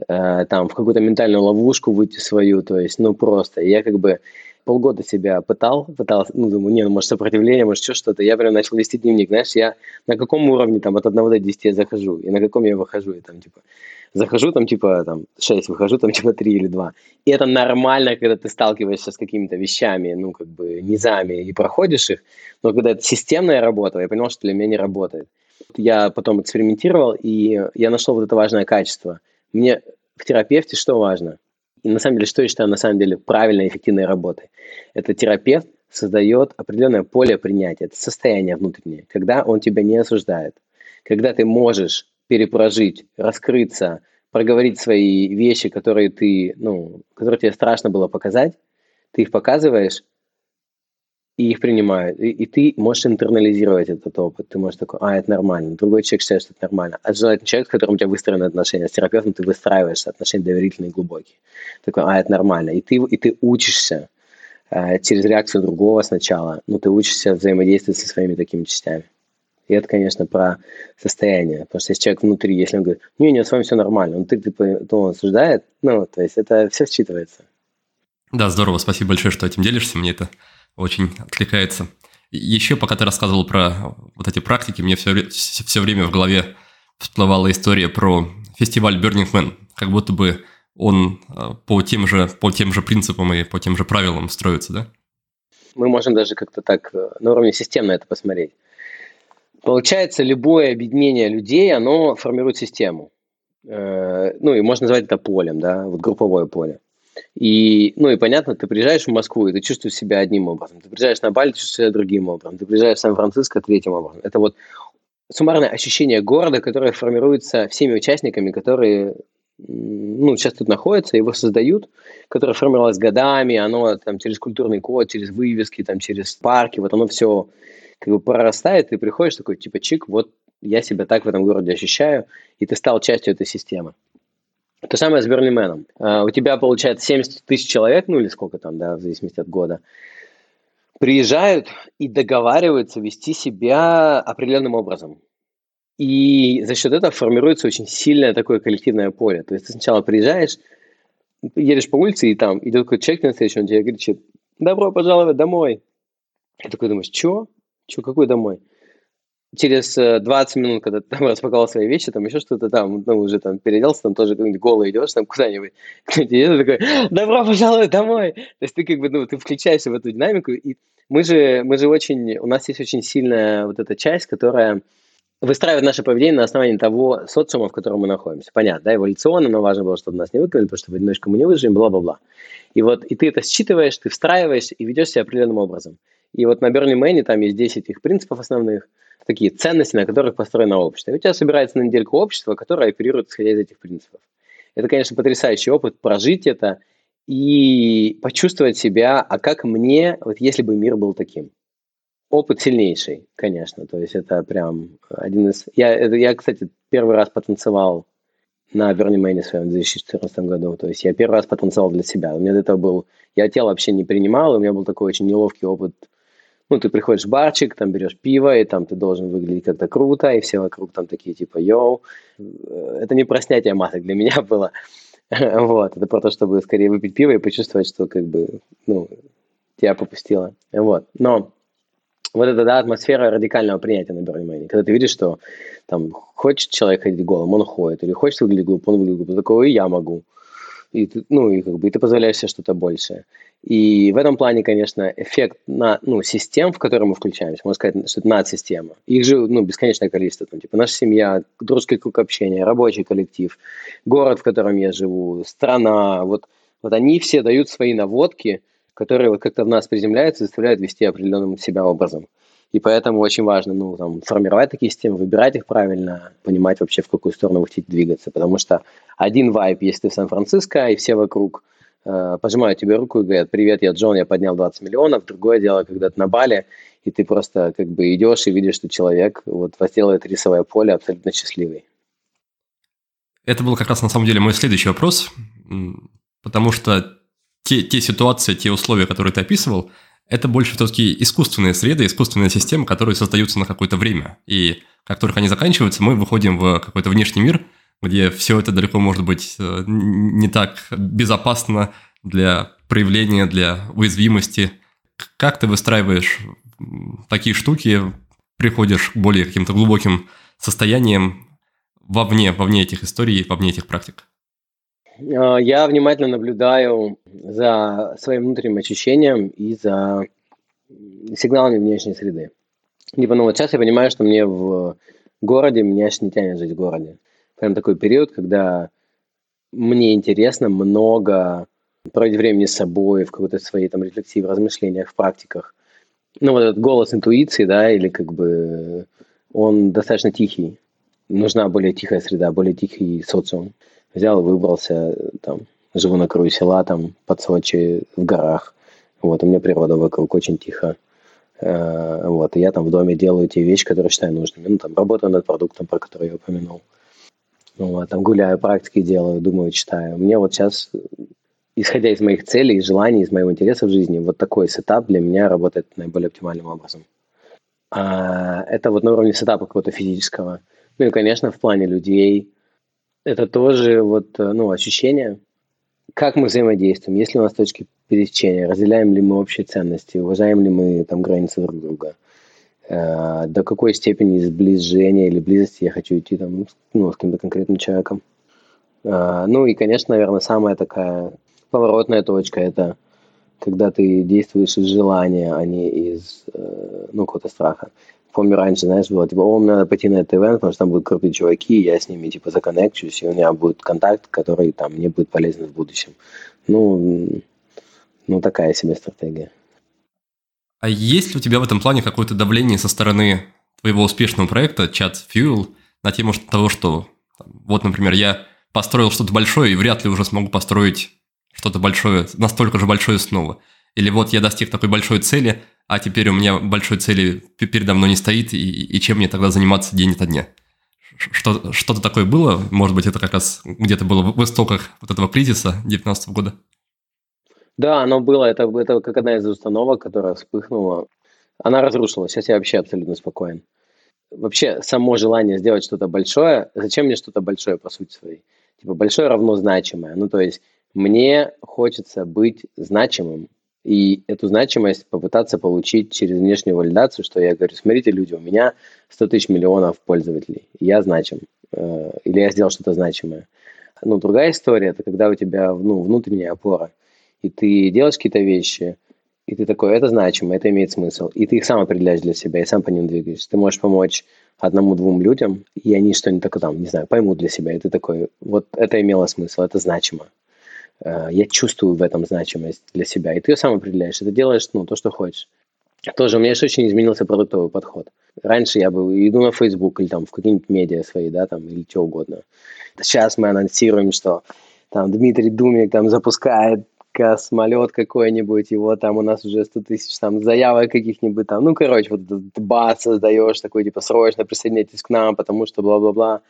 B: э, там в какую-то ментальную ловушку выйти свою. То есть, ну просто. Я как бы полгода себя пытал, пытался, ну, думаю, не, ну, может, сопротивление, может, еще что-то. Я прям начал вести дневник, знаешь, я на каком уровне там от 1 до 10 я захожу, и на каком я выхожу, и там, типа, захожу там типа там 6, выхожу там типа 3 или 2. И это нормально, когда ты сталкиваешься с какими-то вещами, ну, как бы, низами и проходишь их, но когда это системная работа, я понял, что для меня не работает. Я потом экспериментировал, и я нашел вот это важное качество. Мне в терапевте что важно? И на самом деле, что я считаю на самом деле правильной, эффективной работой? Это терапевт создает определенное поле принятия, это состояние внутреннее, когда он тебя не осуждает, когда ты можешь перепрожить, раскрыться, проговорить свои вещи, которые ты, ну, которые тебе страшно было показать, ты их показываешь, и их принимают. И, и ты можешь интернализировать этот опыт. Ты можешь такой, а, это нормально. Другой человек считает, что это нормально. А желательно человек, с которым у тебя выстроены отношения. С терапевтом ты выстраиваешь отношения доверительные и глубокие. Такой, а, это нормально. И ты, и ты учишься э, через реакцию другого сначала. Ну, ты учишься взаимодействовать со своими такими частями. И это, конечно, про состояние. Потому что если человек внутри, если он говорит, не, не, с вами все нормально, он ты, типа, то он осуждает, ну, то есть это все считывается.
A: Да, здорово, спасибо большое, что этим делишься, мне это очень откликается. Еще, пока ты рассказывал про вот эти практики, мне все, все время в голове всплывала история про фестиваль Burning Man, как будто бы он э, по тем же, по тем же принципам и по тем же правилам строится, да?
B: Мы можем даже как-то так э, на уровне системно это посмотреть. Получается, любое объединение людей, оно формирует систему. Э, ну, и можно назвать это полем, да, вот групповое поле. И, ну, и понятно, ты приезжаешь в Москву, и ты чувствуешь себя одним образом. Ты приезжаешь на Бали, чувствуешь себя другим образом. Ты приезжаешь в Сан-Франциско третьим образом. Это вот суммарное ощущение города, которое формируется всеми участниками, которые ну, сейчас тут находится, его создают, которое формировалось годами, оно там через культурный код, через вывески, там, через парки, вот оно все как бы прорастает, ты приходишь такой, типа, чик, вот я себя так в этом городе ощущаю, и ты стал частью этой системы. То самое с Бернименом. Uh, у тебя, получается, 70 тысяч человек, ну или сколько там, да, в зависимости от года, приезжают и договариваются вести себя определенным образом. И за счет этого формируется очень сильное такое коллективное поле. То есть ты сначала приезжаешь, едешь по улице, и там идет какой-то человек на встречу, он тебе кричит, добро пожаловать домой. И такой думаешь, что? Что, какой домой? Через 20 э, минут, когда ты там распаковал свои вещи, там еще что-то там, ну, уже там переоделся, там тоже как-нибудь голый идешь, там куда-нибудь, идет, такой, добро пожаловать домой! То есть ты как бы, ну, ты включаешься в эту динамику, и мы же, мы же очень, у нас есть очень сильная вот эта часть, которая выстраивает наше поведение на основании того социума, в котором мы находимся. Понятно, да, эволюционно, но важно было, чтобы нас не выкинули, потому что в одиночку мы не выживем, бла-бла-бла. И вот, и ты это считываешь, ты встраиваешь и ведешь себя определенным образом. И вот на Берни Мэне там есть 10 их принципов основных, такие ценности, на которых построено общество. И у тебя собирается на недельку общество, которое оперирует исходя из этих принципов. Это, конечно, потрясающий опыт прожить это и почувствовать себя, а как мне, вот если бы мир был таким. Опыт сильнейший, конечно. То есть это прям один из... Я, это, я кстати, первый раз потанцевал на Берни Мэне своем в 2014 году. То есть я первый раз потанцевал для себя. У меня до этого был... Я тело вообще не принимал, у меня был такой очень неловкий опыт ну, ты приходишь в барчик, там берешь пиво, и там ты должен выглядеть как-то круто, и все вокруг там такие типа йоу. Это не про снятие масок для меня было. вот, это про то, чтобы скорее выпить пиво и почувствовать, что как бы, ну, тебя попустило. Вот, но вот эта да, атмосфера радикального принятия на Burning когда ты видишь, что там хочет человек ходить голым, он ходит, или хочет выглядеть глупо, он выглядит глупо, такого и я могу и ты, ну, и как бы и ты позволяешь себе что-то большее. И в этом плане, конечно, эффект на, ну, систем, в которые мы включаемся, можно сказать, что это надсистема. Их же, ну, бесконечное количество, там, типа, наша семья, дружеский круг общения, рабочий коллектив, город, в котором я живу, страна, вот, вот они все дают свои наводки, которые вот как-то в нас приземляются и заставляют вести определенным себя образом. И поэтому очень важно ну, там, формировать такие системы, выбирать их правильно, понимать вообще, в какую сторону вы хотите двигаться. Потому что один вайп, если ты в Сан-Франциско, и все вокруг э, пожимают тебе руку и говорят, привет, я Джон, я поднял 20 миллионов. Другое дело, когда ты на Бали, и ты просто как бы идешь и видишь, что человек вот возделывает рисовое поле абсолютно счастливый.
A: Это был как раз на самом деле мой следующий вопрос, потому что те, те ситуации, те условия, которые ты описывал, это больше все-таки искусственные среды, искусственные системы, которые создаются на какое-то время. И как только они заканчиваются, мы выходим в какой-то внешний мир, где все это далеко может быть э, не так безопасно для проявления, для уязвимости. Как ты выстраиваешь такие штуки, приходишь к более каким-то глубоким состояниям вовне, вовне этих историй, вовне этих практик?
B: А, я внимательно наблюдаю за своим внутренним ощущением и за сигналами внешней среды. Либо, ну вот сейчас я понимаю, что мне в городе, меня сейчас не тянет жить в городе. Прям такой период, когда мне интересно много проводить времени с собой, в какой-то своей там рефлексии, в размышлениях, в практиках. Ну, вот этот голос интуиции, да, или как бы он достаточно тихий. Нужна более тихая среда, более тихий социум взял выбрался, там, живу на краю села, там, под Сочи, в горах. Вот, у меня природа вокруг очень тихо. Э, вот, и я там в доме делаю те вещи, которые считаю нужными. Ну, там, работаю над продуктом, про который я упомянул. Вот, там гуляю, практики делаю, думаю, читаю. Мне вот сейчас, исходя из моих целей, желаний, из моего интереса в жизни, вот такой сетап для меня работает наиболее оптимальным образом. А, это вот на уровне сетапа какого-то физического. Ну и, конечно, в плане людей – это тоже вот, э, ну, ощущение, как мы взаимодействуем, есть ли у нас точки пересечения, разделяем ли мы общие ценности, уважаем ли мы там границы друг друга, э, до какой степени сближения или близости я хочу идти там, ну, с каким-то конкретным человеком. Э, ну и, конечно, наверное, самая такая поворотная точка – это когда ты действуешь из желания, а не из, ну, какого-то страха помню, раньше, знаешь, было, типа, о, мне надо пойти на этот ивент, потому что там будут крутые чуваки, я с ними, типа, законнекчусь, и у меня будет контакт, который, там, мне будет полезен в будущем. Ну, ну, такая себе стратегия.
A: А есть ли у тебя в этом плане какое-то давление со стороны твоего успешного проекта Chat Fuel на тему того, что вот, например, я построил что-то большое и вряд ли уже смогу построить что-то большое, настолько же большое снова. Или вот я достиг такой большой цели, а теперь у меня большой цели передо мной не стоит, и, и чем мне тогда заниматься день ото дня? Что, что-то такое было? Может быть, это как раз где-то было в истоках вот этого кризиса 19 года?
B: Да, оно было. Это, это как одна из установок, которая вспыхнула. Она разрушилась. Сейчас я вообще абсолютно спокоен. Вообще, само желание сделать что-то большое, зачем мне что-то большое, по сути своей? Типа, большое равно значимое. Ну, то есть, мне хочется быть значимым, и эту значимость попытаться получить через внешнюю валидацию, что я говорю, смотрите, люди, у меня 100 тысяч миллионов пользователей, я значим, э, или я сделал что-то значимое. Ну, другая история, это когда у тебя ну, внутренняя опора, и ты делаешь какие-то вещи, и ты такой, это значимо, это имеет смысл, и ты их сам определяешь для себя, и сам по ним двигаешься. Ты можешь помочь одному-двум людям, и они что-нибудь такое там, не знаю, поймут для себя, и ты такой, вот это имело смысл, это значимо. Э, я чувствую в этом значимость для себя, и ты ее сам определяешь, и ты делаешь ну, то, что хочешь. Тоже у меня еще очень изменился продуктовый подход. Раньше я бы иду на Facebook или там в какие-нибудь медиа свои, да, там, или что угодно. Сейчас мы анонсируем, что там Дмитрий Думик там запускает космолет какой-нибудь, его там у нас уже 100 тысяч там заявок каких-нибудь там, ну, короче, вот бац создаешь такой, типа, срочно присоединяйтесь к нам, потому что бла-бла-бла.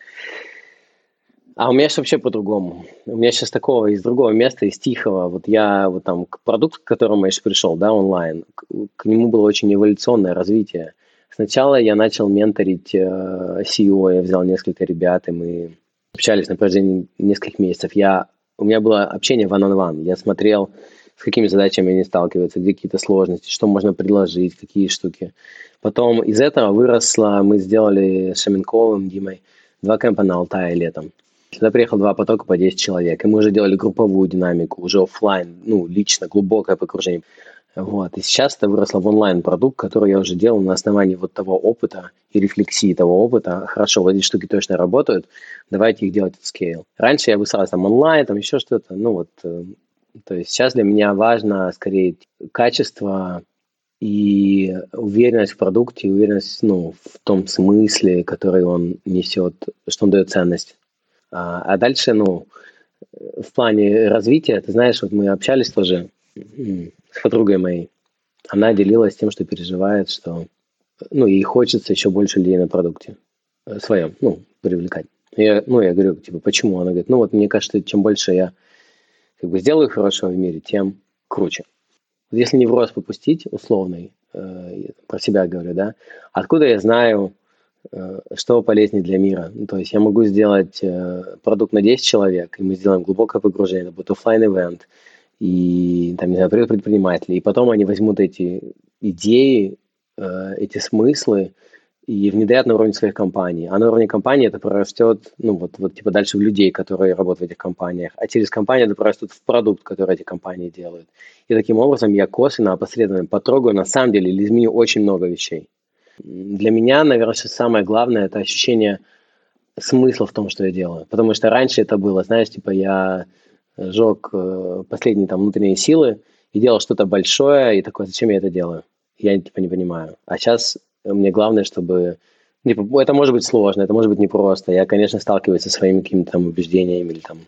B: А у меня сейчас вообще по-другому. У меня сейчас такого из другого места, из тихого. Вот я вот там к продукту, к которому я сейчас пришел, да, онлайн, к, к нему было очень эволюционное развитие. Сначала я начал менторить э, CEO, я взял несколько ребят, и мы общались на протяжении нескольких месяцев. Я, у меня было общение one-on-one. Я смотрел, с какими задачами они сталкиваются, где какие-то сложности, что можно предложить, какие штуки. Потом из этого выросло, мы сделали с Шаменковым, Димой, два кемпа на Алтае летом. Сюда приехал два потока по 10 человек, и мы уже делали групповую динамику, уже офлайн, ну, лично, глубокое погружение. Вот. И сейчас это выросло в онлайн-продукт, который я уже делал на основании вот того опыта и рефлексии того опыта. Хорошо, вот эти штуки точно работают, давайте их делать в scale. Раньше я бы сразу там онлайн, там еще что-то, ну вот. Э, то есть сейчас для меня важно скорее качество и уверенность в продукте, уверенность ну, в том смысле, который он несет, что он дает ценность. А, а дальше, ну, в плане развития, ты знаешь, вот мы общались тоже с подругой моей. Она делилась тем, что переживает, что, ну, ей хочется еще больше людей на продукте э, своем, ну, привлекать. Я, ну, я говорю, типа, почему? Она говорит, ну, вот мне кажется, чем больше я как бы сделаю хорошего в мире, тем круче. Если невроз попустить, условный, э, про себя говорю, да, откуда я знаю, что полезнее для мира. Ну, то есть я могу сделать э, продукт на 10 человек, и мы сделаем глубокое погружение, это будет офлайн ивент и там, не знаю, предприниматели, и потом они возьмут эти идеи, э, эти смыслы и внедрят на уровне своих компаний. А на уровне компании это прорастет, ну, вот, вот типа дальше в людей, которые работают в этих компаниях, а через компанию это прорастет в продукт, который эти компании делают. И таким образом я косвенно, опосредованно потрогаю, на самом деле, или изменю очень много вещей. Для меня, наверное, самое главное – это ощущение смысла в том, что я делаю. Потому что раньше это было, знаешь, типа я жег э, последние там внутренние силы и делал что-то большое, и такое, зачем я это делаю? Я типа не понимаю. А сейчас мне главное, чтобы... Типа, это может быть сложно, это может быть непросто. Я, конечно, сталкиваюсь со своими какими-то там убеждениями или там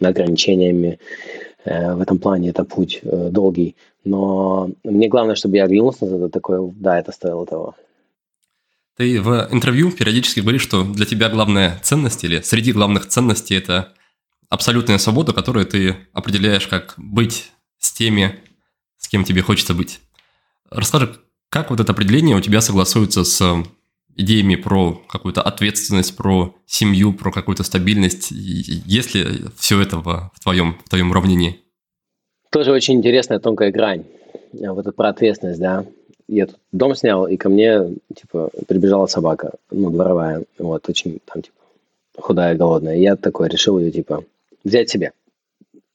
B: ограничениями. Э, в этом плане это путь э, долгий. Но мне главное, чтобы я оглянулся на это такое, да, это стоило того.
A: Ты в интервью периодически говоришь, что для тебя главная ценность или среди главных ценностей – это абсолютная свобода, которую ты определяешь как быть с теми, с кем тебе хочется быть. Расскажи, как вот это определение у тебя согласуется с идеями про какую-то ответственность, про семью, про какую-то стабильность? Есть ли все это в, твоем, в твоем уравнении?
B: Тоже очень интересная тонкая грань. Вот это про ответственность, да я тут дом снял, и ко мне, типа, прибежала собака, ну, дворовая, вот, очень, там, типа, худая, голодная. Я такой решил ее, типа, взять себе.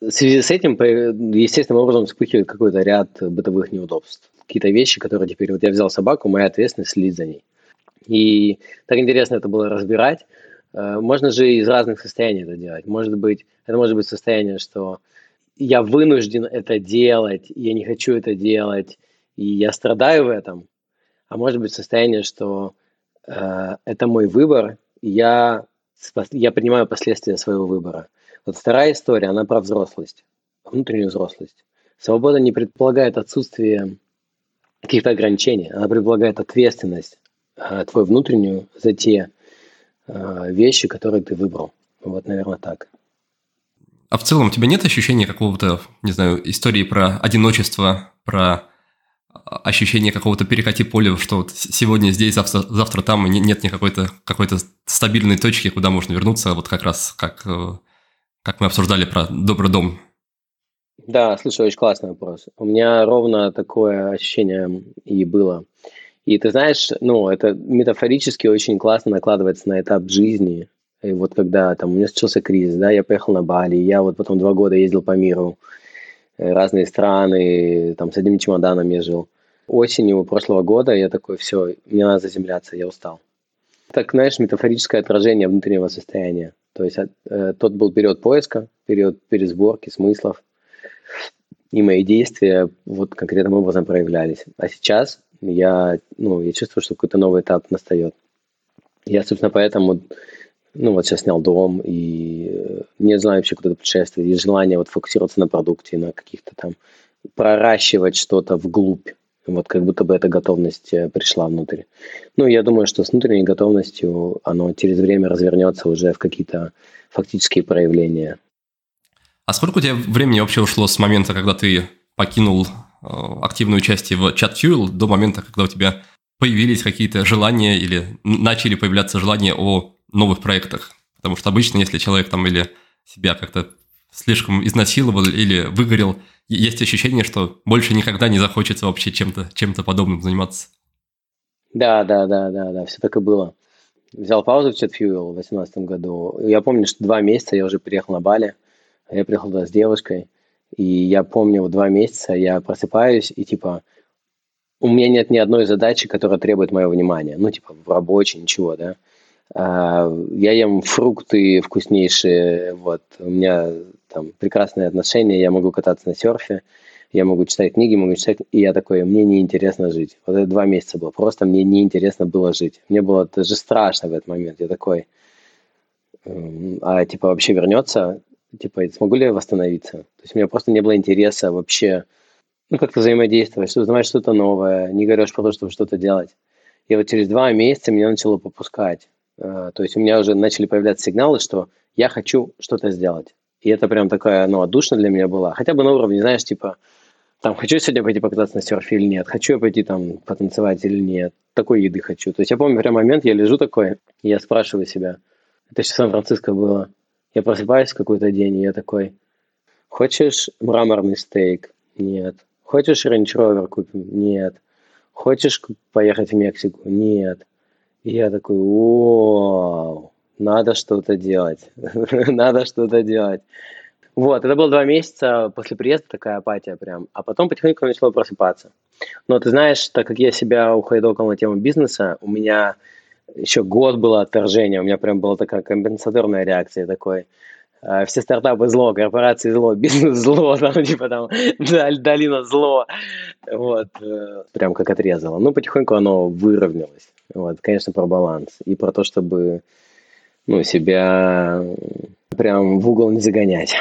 B: В связи с этим, естественным образом, вспыхивает какой-то ряд бытовых неудобств. Какие-то вещи, которые теперь, вот я взял собаку, моя ответственность следить за ней. И так интересно это было разбирать. Э, можно же из разных состояний это делать. Может быть, это может быть состояние, что я вынужден это делать, я не хочу это делать, и я страдаю в этом, а может быть состояние, что э, это мой выбор, и я, я принимаю последствия своего выбора. Вот вторая история, она про взрослость, внутреннюю взрослость. Свобода не предполагает отсутствие каких-то ограничений, она предполагает ответственность э, твою внутреннюю за те э, вещи, которые ты выбрал. Вот, наверное, так.
A: А в целом у тебя нет ощущения какого-то, не знаю, истории про одиночество, про ощущение какого-то перекати поля, что вот сегодня здесь, завтра, завтра там, и нет ни какой-то какой-то стабильной точки, куда можно вернуться, вот как раз как, э, как мы обсуждали про добрый дом.
B: Да, слушай, очень классный вопрос. У меня ровно такое ощущение и было. И ты знаешь, ну, это метафорически очень классно накладывается на этап жизни. И вот когда там у меня случился кризис, да, я поехал на Бали, я вот потом два года ездил по миру, разные страны, там с одним чемоданом я жил. Осенью прошлого года я такой, все, мне надо заземляться, я устал. Так, знаешь, метафорическое отражение внутреннего состояния. То есть э, тот был период поиска, период пересборки смыслов, и мои действия вот конкретным образом проявлялись. А сейчас я, ну, я чувствую, что какой-то новый этап настает. Я, собственно, поэтому ну, вот сейчас снял дом, и э, не знаю вообще, куда путешествовать, есть желание вот фокусироваться на продукте, на каких-то там, проращивать что-то вглубь. Вот как будто бы эта готовность э, пришла внутрь. Ну, я думаю, что с внутренней готовностью оно через время развернется уже в какие-то фактические проявления.
A: А сколько у тебя времени вообще ушло с момента, когда ты покинул э, активное участие в чат до момента, когда у тебя появились какие-то желания или начали появляться желания о новых проектах. Потому что обычно, если человек там или себя как-то слишком изнасиловал или выгорел, есть ощущение, что больше никогда не захочется вообще чем-то чем подобным заниматься.
B: Да, да, да, да, да, все так и было. Взял паузу в ChatFuel в 2018 году. Я помню, что два месяца я уже приехал на Бали. Я приехал туда с девушкой. И я помню, вот два месяца я просыпаюсь, и типа у меня нет ни одной задачи, которая требует моего внимания. Ну, типа в рабочей, ничего, да. А, я ем фрукты вкуснейшие, вот, у меня там прекрасные отношения, я могу кататься на серфе, я могу читать книги, могу читать, и я такой, мне неинтересно жить. Вот это два месяца было, просто мне неинтересно было жить. Мне было даже страшно в этот момент, я такой, а типа вообще вернется, типа смогу ли я восстановиться? То есть у меня просто не было интереса вообще, ну как-то взаимодействовать, что узнавать что-то новое, не говоришь про то, чтобы что-то делать. И вот через два месяца меня начало попускать. Э, то есть у меня уже начали появляться сигналы, что я хочу что-то сделать. И это прям такая, ну, отдушина для меня была. Хотя бы на уровне, знаешь, типа, там, хочу сегодня пойти покататься на серфе или нет, хочу я пойти там потанцевать или нет, такой еды хочу. То есть я помню прям момент, я лежу такой, и я спрашиваю себя, это еще в Сан-Франциско было, я просыпаюсь какой-то день, и я такой, хочешь мраморный стейк? Нет. Хочешь Range Rover купим? Нет. Хочешь поехать в Мексику? Нет. И я такой, вау, надо что-то делать, надо что-то делать. Вот, это было два месяца после приезда, такая апатия прям. А потом потихоньку начало просыпаться. Но ты знаешь, так как я себя уходил на тему бизнеса, у меня еще год было отторжение, у меня прям была такая компенсаторная реакция такой. Э, все стартапы зло, корпорации зло, бизнес зло, там, типа там, долина зло. Вот, э, прям как отрезало. Ну, потихоньку оно выровнялось. Вот, конечно, про баланс. И про то, чтобы ну, себя прям в угол не загонять.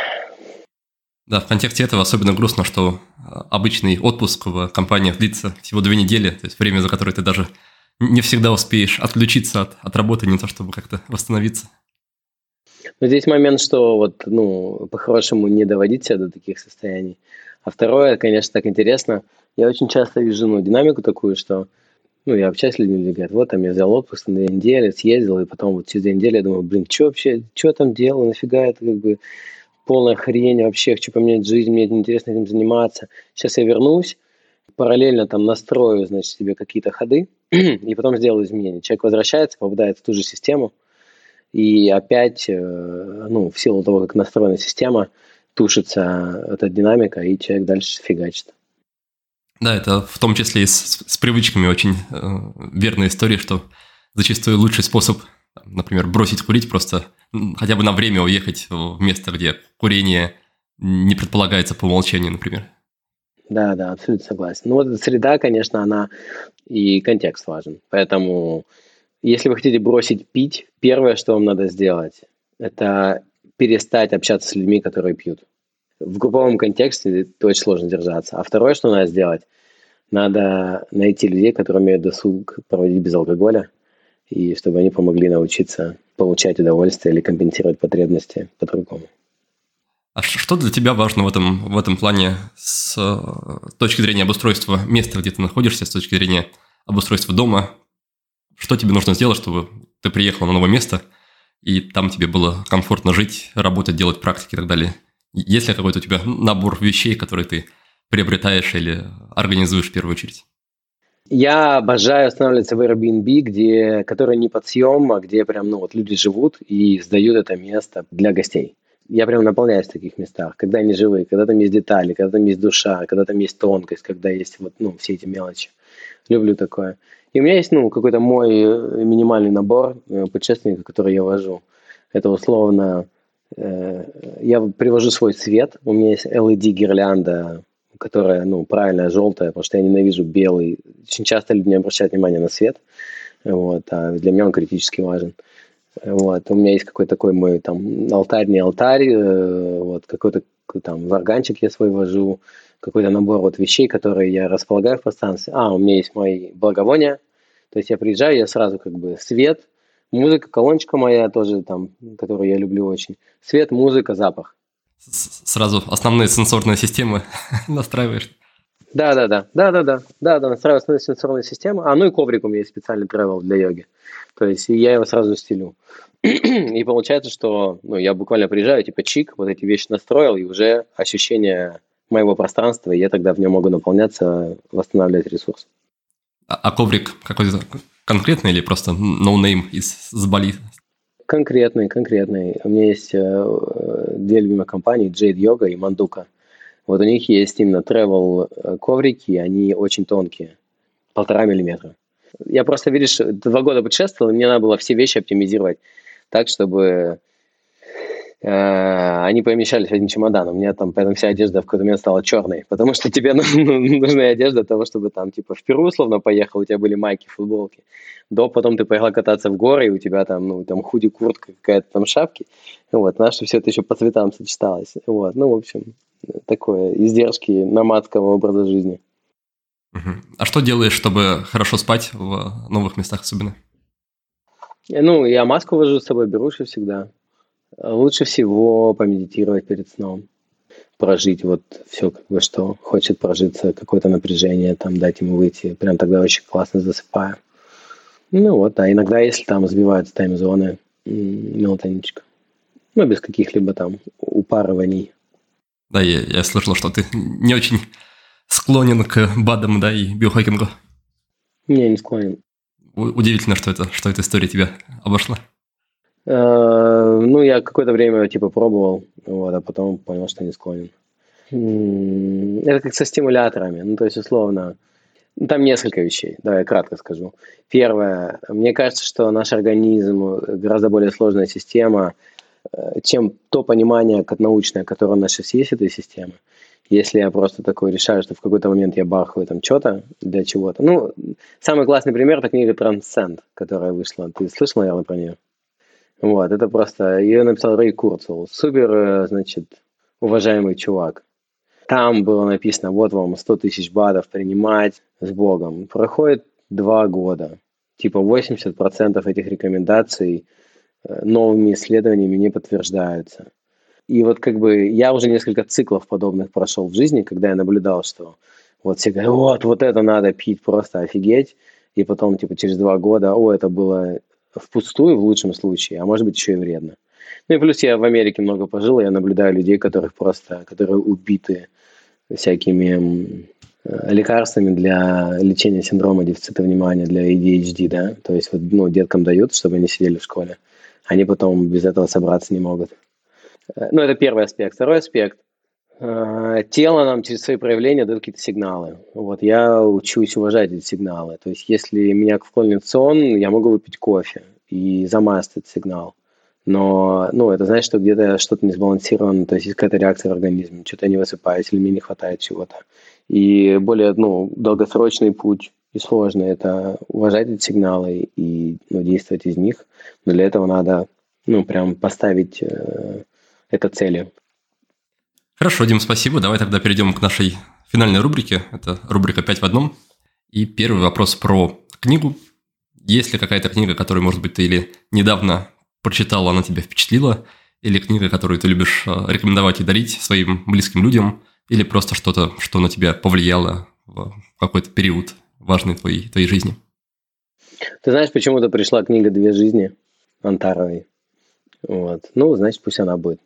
A: Да, в контексте этого особенно грустно, что обычный отпуск в компаниях длится всего две недели, то есть время, за которое ты даже не всегда успеешь отключиться от, от работы, не то чтобы как-то восстановиться.
B: Но здесь момент, что вот, ну, по-хорошему не доводить себя до таких состояний. А второе, конечно, так интересно, я очень часто вижу, ну, динамику такую, что ну, я общаюсь с людьми, говорят, вот, там, я взял отпуск на две недели, съездил, и потом вот через две недели я думаю, блин, что вообще, что там делал, нафига это, как бы, полная хрень вообще, хочу поменять жизнь, мне интересно этим заниматься. Сейчас я вернусь, параллельно там настрою, значит, себе какие-то ходы, и потом сделаю изменения. Человек возвращается, попадает в ту же систему, и опять, э, ну, в силу того, как настроена система, тушится эта динамика, и человек дальше фигачит.
A: Да, это в том числе и с, с привычками очень э, верная история, что зачастую лучший способ, например, бросить курить, просто хотя бы на время уехать в место, где курение не предполагается по умолчанию, например.
B: Да, да, абсолютно согласен. Ну вот среда, конечно, она и контекст важен. Поэтому, если вы хотите бросить пить, первое, что вам надо сделать, это перестать общаться с людьми, которые пьют. В групповом контексте это очень сложно держаться. А второе, что надо сделать, надо найти людей, которые умеют досуг проводить без алкоголя, и чтобы они помогли научиться получать удовольствие или компенсировать потребности по-другому.
A: А что для тебя важно в этом, в этом плане с э, точки зрения обустройства места, где ты находишься, с точки зрения обустройства дома? Что тебе нужно сделать, чтобы ты приехал на новое место, и там тебе было комфортно жить, работать, делать практики и так далее? Есть ли какой-то у тебя набор вещей, которые ты приобретаешь или организуешь в первую очередь?
B: Я обожаю останавливаться в Airbnb, где, который не под съем, а где прям, ну, вот люди живут и сдают это место для гостей. Я прям наполняюсь в таких местах, когда они живые, когда там есть детали, когда там есть душа, когда там есть тонкость, когда есть вот, ну, все эти мелочи. Люблю такое. И у меня есть, ну, какой-то мой э, минимальный набор э, путешественников, который я вожу. Это условно, я привожу свой свет, у меня есть LED-гирлянда которая, ну, правильная, желтая, потому что я ненавижу белый. Очень часто люди не обращают внимания на свет, вот, а для меня он критически важен. Вот, у меня есть какой-то такой мой там алтарь, не алтарь, э, вот, какой-то там варганчик я свой вожу, какой-то набор вот вещей, которые я располагаю в пространстве. А, у меня есть мои благовония, то есть я приезжаю, я сразу как бы свет, музыка, колоночка моя тоже там, которую я люблю очень. Свет, музыка, запах
A: сразу основные сенсорные системы настраиваешь.
B: Да, да, да, да, да, да, да, да, настраиваю основные сенсорные системы. А ну и коврик у меня есть специальный travel для йоги. То есть я его сразу стелю. и получается, что ну, я буквально приезжаю, типа чик, вот эти вещи настроил, и уже ощущение моего пространства, и я тогда в нем могу наполняться, восстанавливать ресурс.
A: А, а коврик какой-то конкретный или просто no из с Бали
B: Конкретный, конкретный. У меня есть э, две любимые компании, Jade Yoga и Manduka. Вот у них есть именно travel э, коврики, они очень тонкие, полтора миллиметра. Я просто, видишь, два года путешествовал, и мне надо было все вещи оптимизировать так, чтобы они помещались в один чемодан. У меня там поэтому вся одежда в какой-то момент стала черной, потому что тебе ну, нужна одежда для того, чтобы там типа в Перу условно поехал, у тебя были майки, футболки. До потом ты поехал кататься в горы, и у тебя там, ну, там худи, куртка, какая-то там шапки. Вот, чтобы все это еще по цветам сочеталось. Вот, ну, в общем, такое, издержки номадского образа жизни.
A: А что делаешь, чтобы хорошо спать в новых местах особенно?
B: Ну, я маску вожу с собой, беру всегда. Лучше всего помедитировать перед сном, прожить вот все, как бы, что хочет прожиться, какое-то напряжение, там, дать ему выйти. Прям тогда очень классно засыпаю. Ну вот, а иногда, если там сбиваются тайм-зоны, мелатонинчика. Ну, без каких-либо там упарываний.
A: Да, я, я слышал, что ты не очень склонен к БАДам, да, и биохакингу.
B: Не, не склонен.
A: Удивительно, что это, что эта история тебя обошла.
B: Э, ну, я какое-то время типа пробовал, вот, а потом понял, что не склонен. Это как со стимуляторами. Ну, то есть, условно, ну, там несколько вещей. Давай я кратко скажу. Первое. Мне кажется, что наш организм гораздо более сложная система, э, чем то понимание научное, которое у нас сейчас есть этой системы. Если я просто такой решаю, что в какой-то момент я бахаю там что-то для чего-то. Ну, самый классный пример – это книга «Трансценд», которая вышла. Ты слышал, наверное, про нее? Вот, это просто... Ее написал Рэй Курцел. Супер, э, значит, уважаемый чувак. Там было написано, вот вам 100 тысяч батов принимать с Богом. Проходит два года. Типа 80% этих рекомендаций э, новыми исследованиями не подтверждаются. И вот как бы я уже несколько циклов подобных прошел в жизни, когда я наблюдал, что вот все говорят, вот, вот это надо пить, просто офигеть. И потом, типа, через два года, о, это было впустую в лучшем случае, а может быть еще и вредно. Ну и плюс я в Америке много пожил, я наблюдаю людей, которых просто, которые убиты всякими э, лекарствами для лечения синдрома дефицита внимания, для ADHD, да, то есть вот, ну, деткам дают, чтобы они сидели в школе, они потом без этого собраться не могут. Э, ну, это первый аспект. Второй аспект. Э, тело нам через свои проявления дает какие-то сигналы. Вот я учусь уважать эти сигналы. То есть, если меня вклонит сон, я могу выпить кофе и замазать этот сигнал. Но, ну, это значит, что где-то что-то не сбалансировано, то есть есть какая-то реакция в организме, что-то я не высыпаюсь или мне не хватает чего-то. И более, ну, долгосрочный путь и сложный – это уважать эти сигналы и ну, действовать из них. Но для этого надо, ну, прям поставить э, это целью.
A: Хорошо, Дим, спасибо. Давай тогда перейдем к нашей финальной рубрике. Это рубрика «Пять в одном». И первый вопрос про книгу. Есть ли какая-то книга, которую, может быть, ты или недавно прочитал, она тебя впечатлила, или книга, которую ты любишь э, рекомендовать и дарить своим близким людям, или просто что-то, что на тебя повлияло в какой-то период важный в твоей, твоей жизни?
B: Ты знаешь, почему-то пришла книга «Две жизни» Антаровой. Вот. Ну, значит, пусть она будет.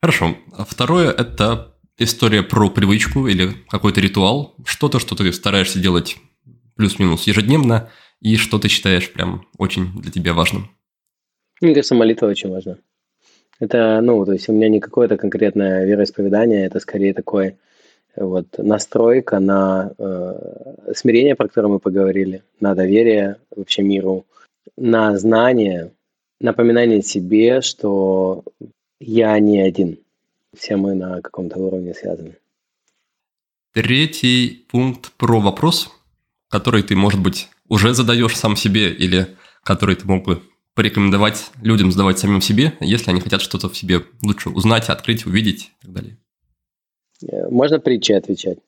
A: Хорошо. Второе – это история про привычку или какой-то ритуал, что-то, что ты стараешься делать плюс-минус ежедневно, и что ты считаешь прям очень для тебя важным?
B: Мне кажется, молитва очень важна. Это, ну, то есть у меня не какое-то конкретное вероисповедание, это скорее такой вот настройка на э, смирение, про которое мы поговорили, на доверие вообще миру, на знание, напоминание себе, что я не один. Все мы на каком-то уровне связаны.
A: Третий пункт про вопрос, который ты, может быть, уже задаешь сам себе или который ты мог бы порекомендовать людям задавать самим себе, если они хотят что-то в себе лучше узнать, открыть, увидеть и так далее?
B: Э, можно притчи отвечать.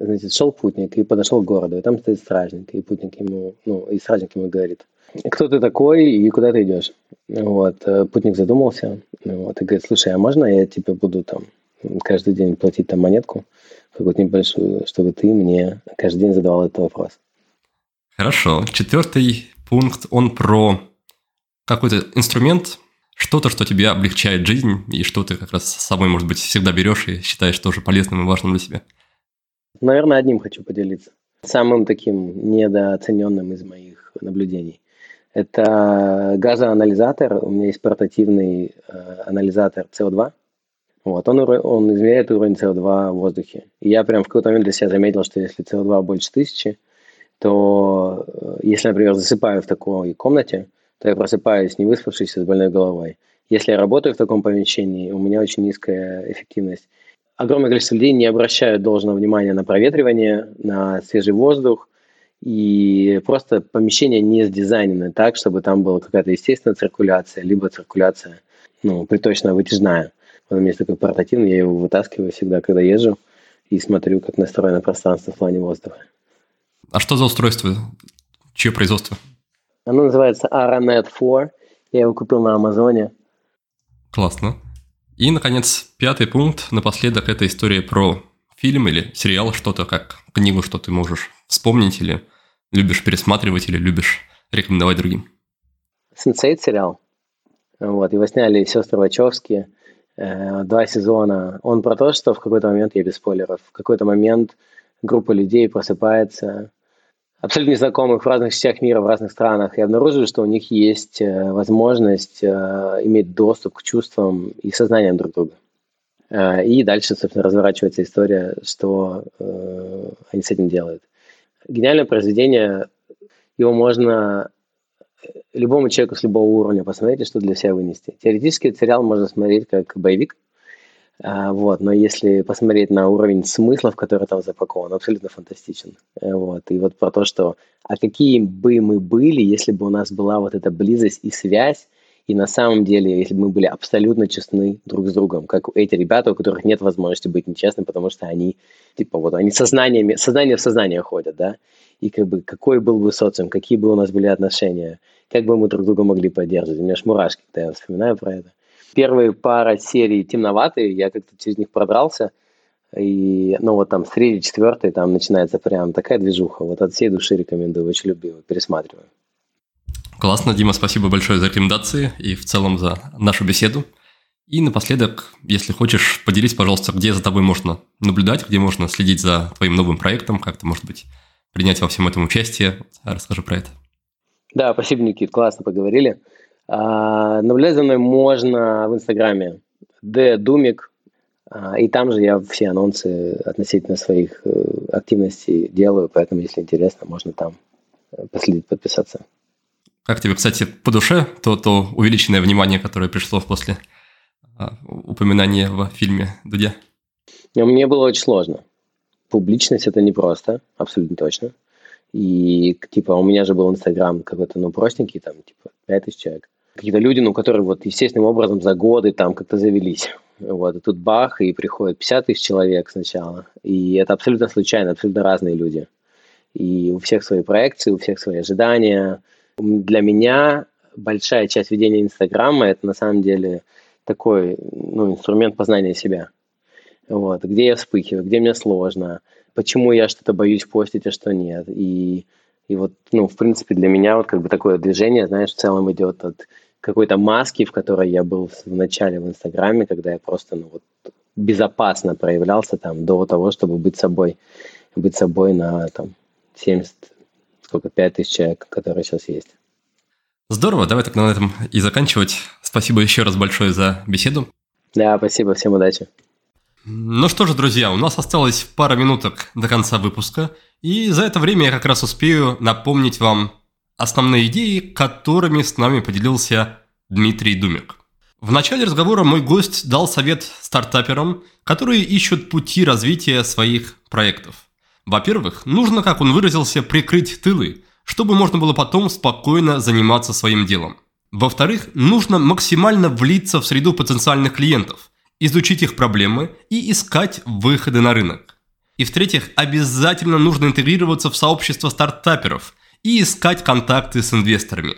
B: Значит, шел путник и подошел к городу, и там стоит стражник, и путник ему, ну, и стражник ему говорит, кто ты такой и куда ты идешь? Вот, э, путник задумался, вот, и говорит, слушай, а можно я тебе буду там каждый день платить там монетку, какую-то небольшую, чтобы ты мне каждый день задавал этот вопрос?
A: Хорошо. Четвертый пункт, он про какой-то инструмент, что-то, что тебе облегчает жизнь, и что ты как раз с собой, может быть, всегда берешь и считаешь тоже полезным и важным для себя.
B: Наверное, одним хочу поделиться. Самым таким недооцененным из моих наблюдений. Это газоанализатор. У меня есть портативный э, анализатор CO2. Вот, он, он измеряет уровень CO2 в воздухе. И я прям в какой-то момент для себя заметил, что если CO2 больше тысячи, то э, если, например, засыпаю в такой комнате, то я просыпаюсь не выспавшийся с больной головой. Если я работаю в таком помещении, у меня очень низкая эффективность. Огромное количество людей не обращают должного внимания на проветривание, на свежий воздух, и просто помещение не сдизайнено так, чтобы там была какая-то естественная циркуляция, либо циркуляция, ну, приточно-вытяжная. Вот у меня есть такой портативный, я его вытаскиваю всегда, когда езжу, и смотрю, как настроено пространство в плане воздуха.
A: А что за устройство? Чье производство?
B: Оно называется Aranet 4. Я его купил на Амазоне.
A: Классно. И, наконец, пятый пункт. Напоследок, это история про фильм или сериал, что-то как книгу, что ты можешь вспомнить или любишь пересматривать или любишь рекомендовать другим.
B: Сенсейт сериал. Вот, его сняли сестры Вачовски. Э, два сезона. Он про то, что в какой-то момент, я без спойлеров, в какой-то момент группа людей просыпается абсолютно незнакомых в разных частях мира, в разных странах, и обнаружили, что у них есть э, возможность э, иметь доступ к чувствам и сознаниям друг друга. Э, и дальше, собственно, разворачивается история, что они с этим делают. Гениальное произведение, его можно любому человеку с любого уровня посмотреть что для себя вынести. Теоретически этот сериал можно смотреть как боевик, вот, но если посмотреть на уровень смыслов, который там запакован, абсолютно фантастичен. Э, вот, и вот про то, что, а какие бы мы были, если бы у нас была вот эта близость и связь, и на самом деле, если бы мы были абсолютно честны друг с другом, как эти ребята, у которых нет возможности быть нечестным, потому что они, типа, вот они сознаниями, сознание в сознание ходят, да, и как бы какой был бы социум, какие бы у нас были отношения, как бы мы друг друга могли поддерживать. У меня аж мурашки, когда я вспоминаю про это. Первые пара серий темноватые, я как-то через них продрался. И, ну, вот там с третьей, четвертой там начинается прям такая движуха. Вот от всей души рекомендую, очень люблю, пересматриваю.
A: Классно, Дима, спасибо большое за рекомендации и в целом за нашу беседу. И напоследок, если хочешь, поделись, пожалуйста, где за тобой можно наблюдать, где можно следить за твоим новым проектом, как-то, может быть, принять во всем этом участие. Расскажи про это.
B: Да, спасибо, Никит, классно поговорили. А, наблюдать за мной можно в Инстаграме ddumik, а, и там же я все анонсы относительно своих э, активностей делаю, поэтому, если интересно, можно там э, последить, подписаться.
A: Как тебе, кстати, по душе то, то увеличенное внимание, которое пришло после а, упоминания в фильме Дудя?
B: Мне было очень сложно. Публичность это непросто, абсолютно точно. И типа у меня же был Инстаграм какой-то, ну, простенький, там, типа, 5000 человек. Какие-то люди, ну, которые вот естественным образом за годы там как-то завелись. Вот, и тут бах, и приходит 50 тысяч человек сначала. И это абсолютно случайно, абсолютно разные люди. И у всех свои проекции, у всех свои ожидания. Для меня большая часть ведения Инстаграма – это на самом деле такой ну, инструмент познания себя. Вот, где я вспыхиваю, где мне сложно, почему я что-то боюсь постить, а что нет. И, и вот, ну, в принципе, для меня вот как бы такое движение, знаешь, в целом идет от какой-то маски, в которой я был в начале в Инстаграме, когда я просто, ну, вот безопасно проявлялся там до того, чтобы быть собой, быть собой на там 70, сколько, 5 тысяч человек, которые сейчас есть.
A: Здорово, давай так на этом и заканчивать. Спасибо еще раз большое за беседу.
B: Да, спасибо, всем удачи.
A: Ну что же, друзья, у нас осталось пара минуток до конца выпуска, и за это время я как раз успею напомнить вам основные идеи, которыми с нами поделился Дмитрий Думик. В начале разговора мой гость дал совет стартаперам, которые ищут пути развития своих проектов. Во-первых, нужно, как он выразился, прикрыть тылы, чтобы можно было потом спокойно заниматься своим делом. Во-вторых, нужно максимально влиться в среду потенциальных клиентов, изучить их проблемы и искать выходы на рынок. И в-третьих, обязательно нужно интегрироваться в сообщество стартаперов и искать контакты с инвесторами.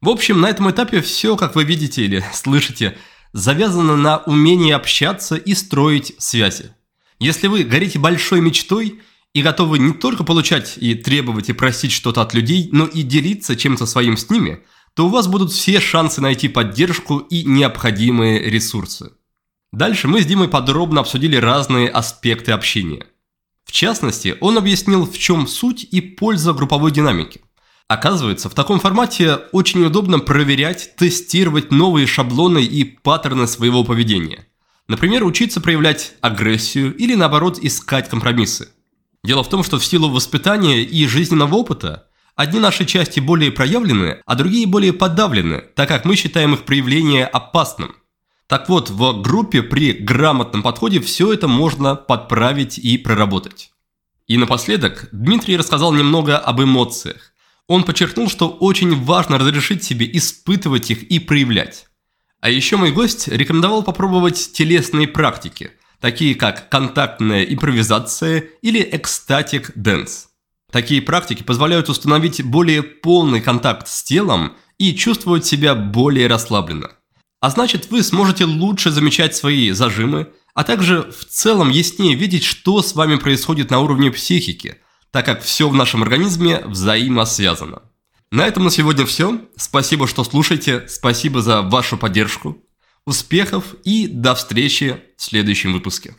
A: В общем, на этом этапе все, как вы видите или слышите, завязано на умении общаться и строить связи. Если вы горите большой мечтой и готовы не только получать и требовать и просить что-то от людей, но и делиться чем-то своим с ними, то у вас будут все шансы найти поддержку и необходимые ресурсы. Дальше мы с Димой подробно обсудили разные аспекты общения. В частности, он объяснил, в чем суть и польза групповой динамики. Оказывается, в таком формате очень удобно проверять, тестировать новые шаблоны и паттерны своего поведения. Например, учиться проявлять агрессию или наоборот искать компромиссы. Дело в том, что в силу воспитания и жизненного опыта одни наши части более проявлены, а другие более подавлены, так как мы считаем их проявление опасным. Так вот, в группе при грамотном подходе все это можно подправить и проработать. И напоследок Дмитрий рассказал немного об эмоциях. Он подчеркнул, что очень важно разрешить себе испытывать их и проявлять. А еще мой гость рекомендовал попробовать телесные практики, такие как контактная импровизация или ecstatic dance. Такие практики позволяют установить более полный контакт с телом и чувствовать себя более расслабленно. А значит, вы сможете лучше замечать свои зажимы, а также в целом яснее видеть, что с вами происходит на уровне психики, так как все в нашем организме взаимосвязано. На этом на сегодня все. Спасибо, что слушаете. Спасибо за вашу поддержку. Успехов и до встречи в следующем выпуске.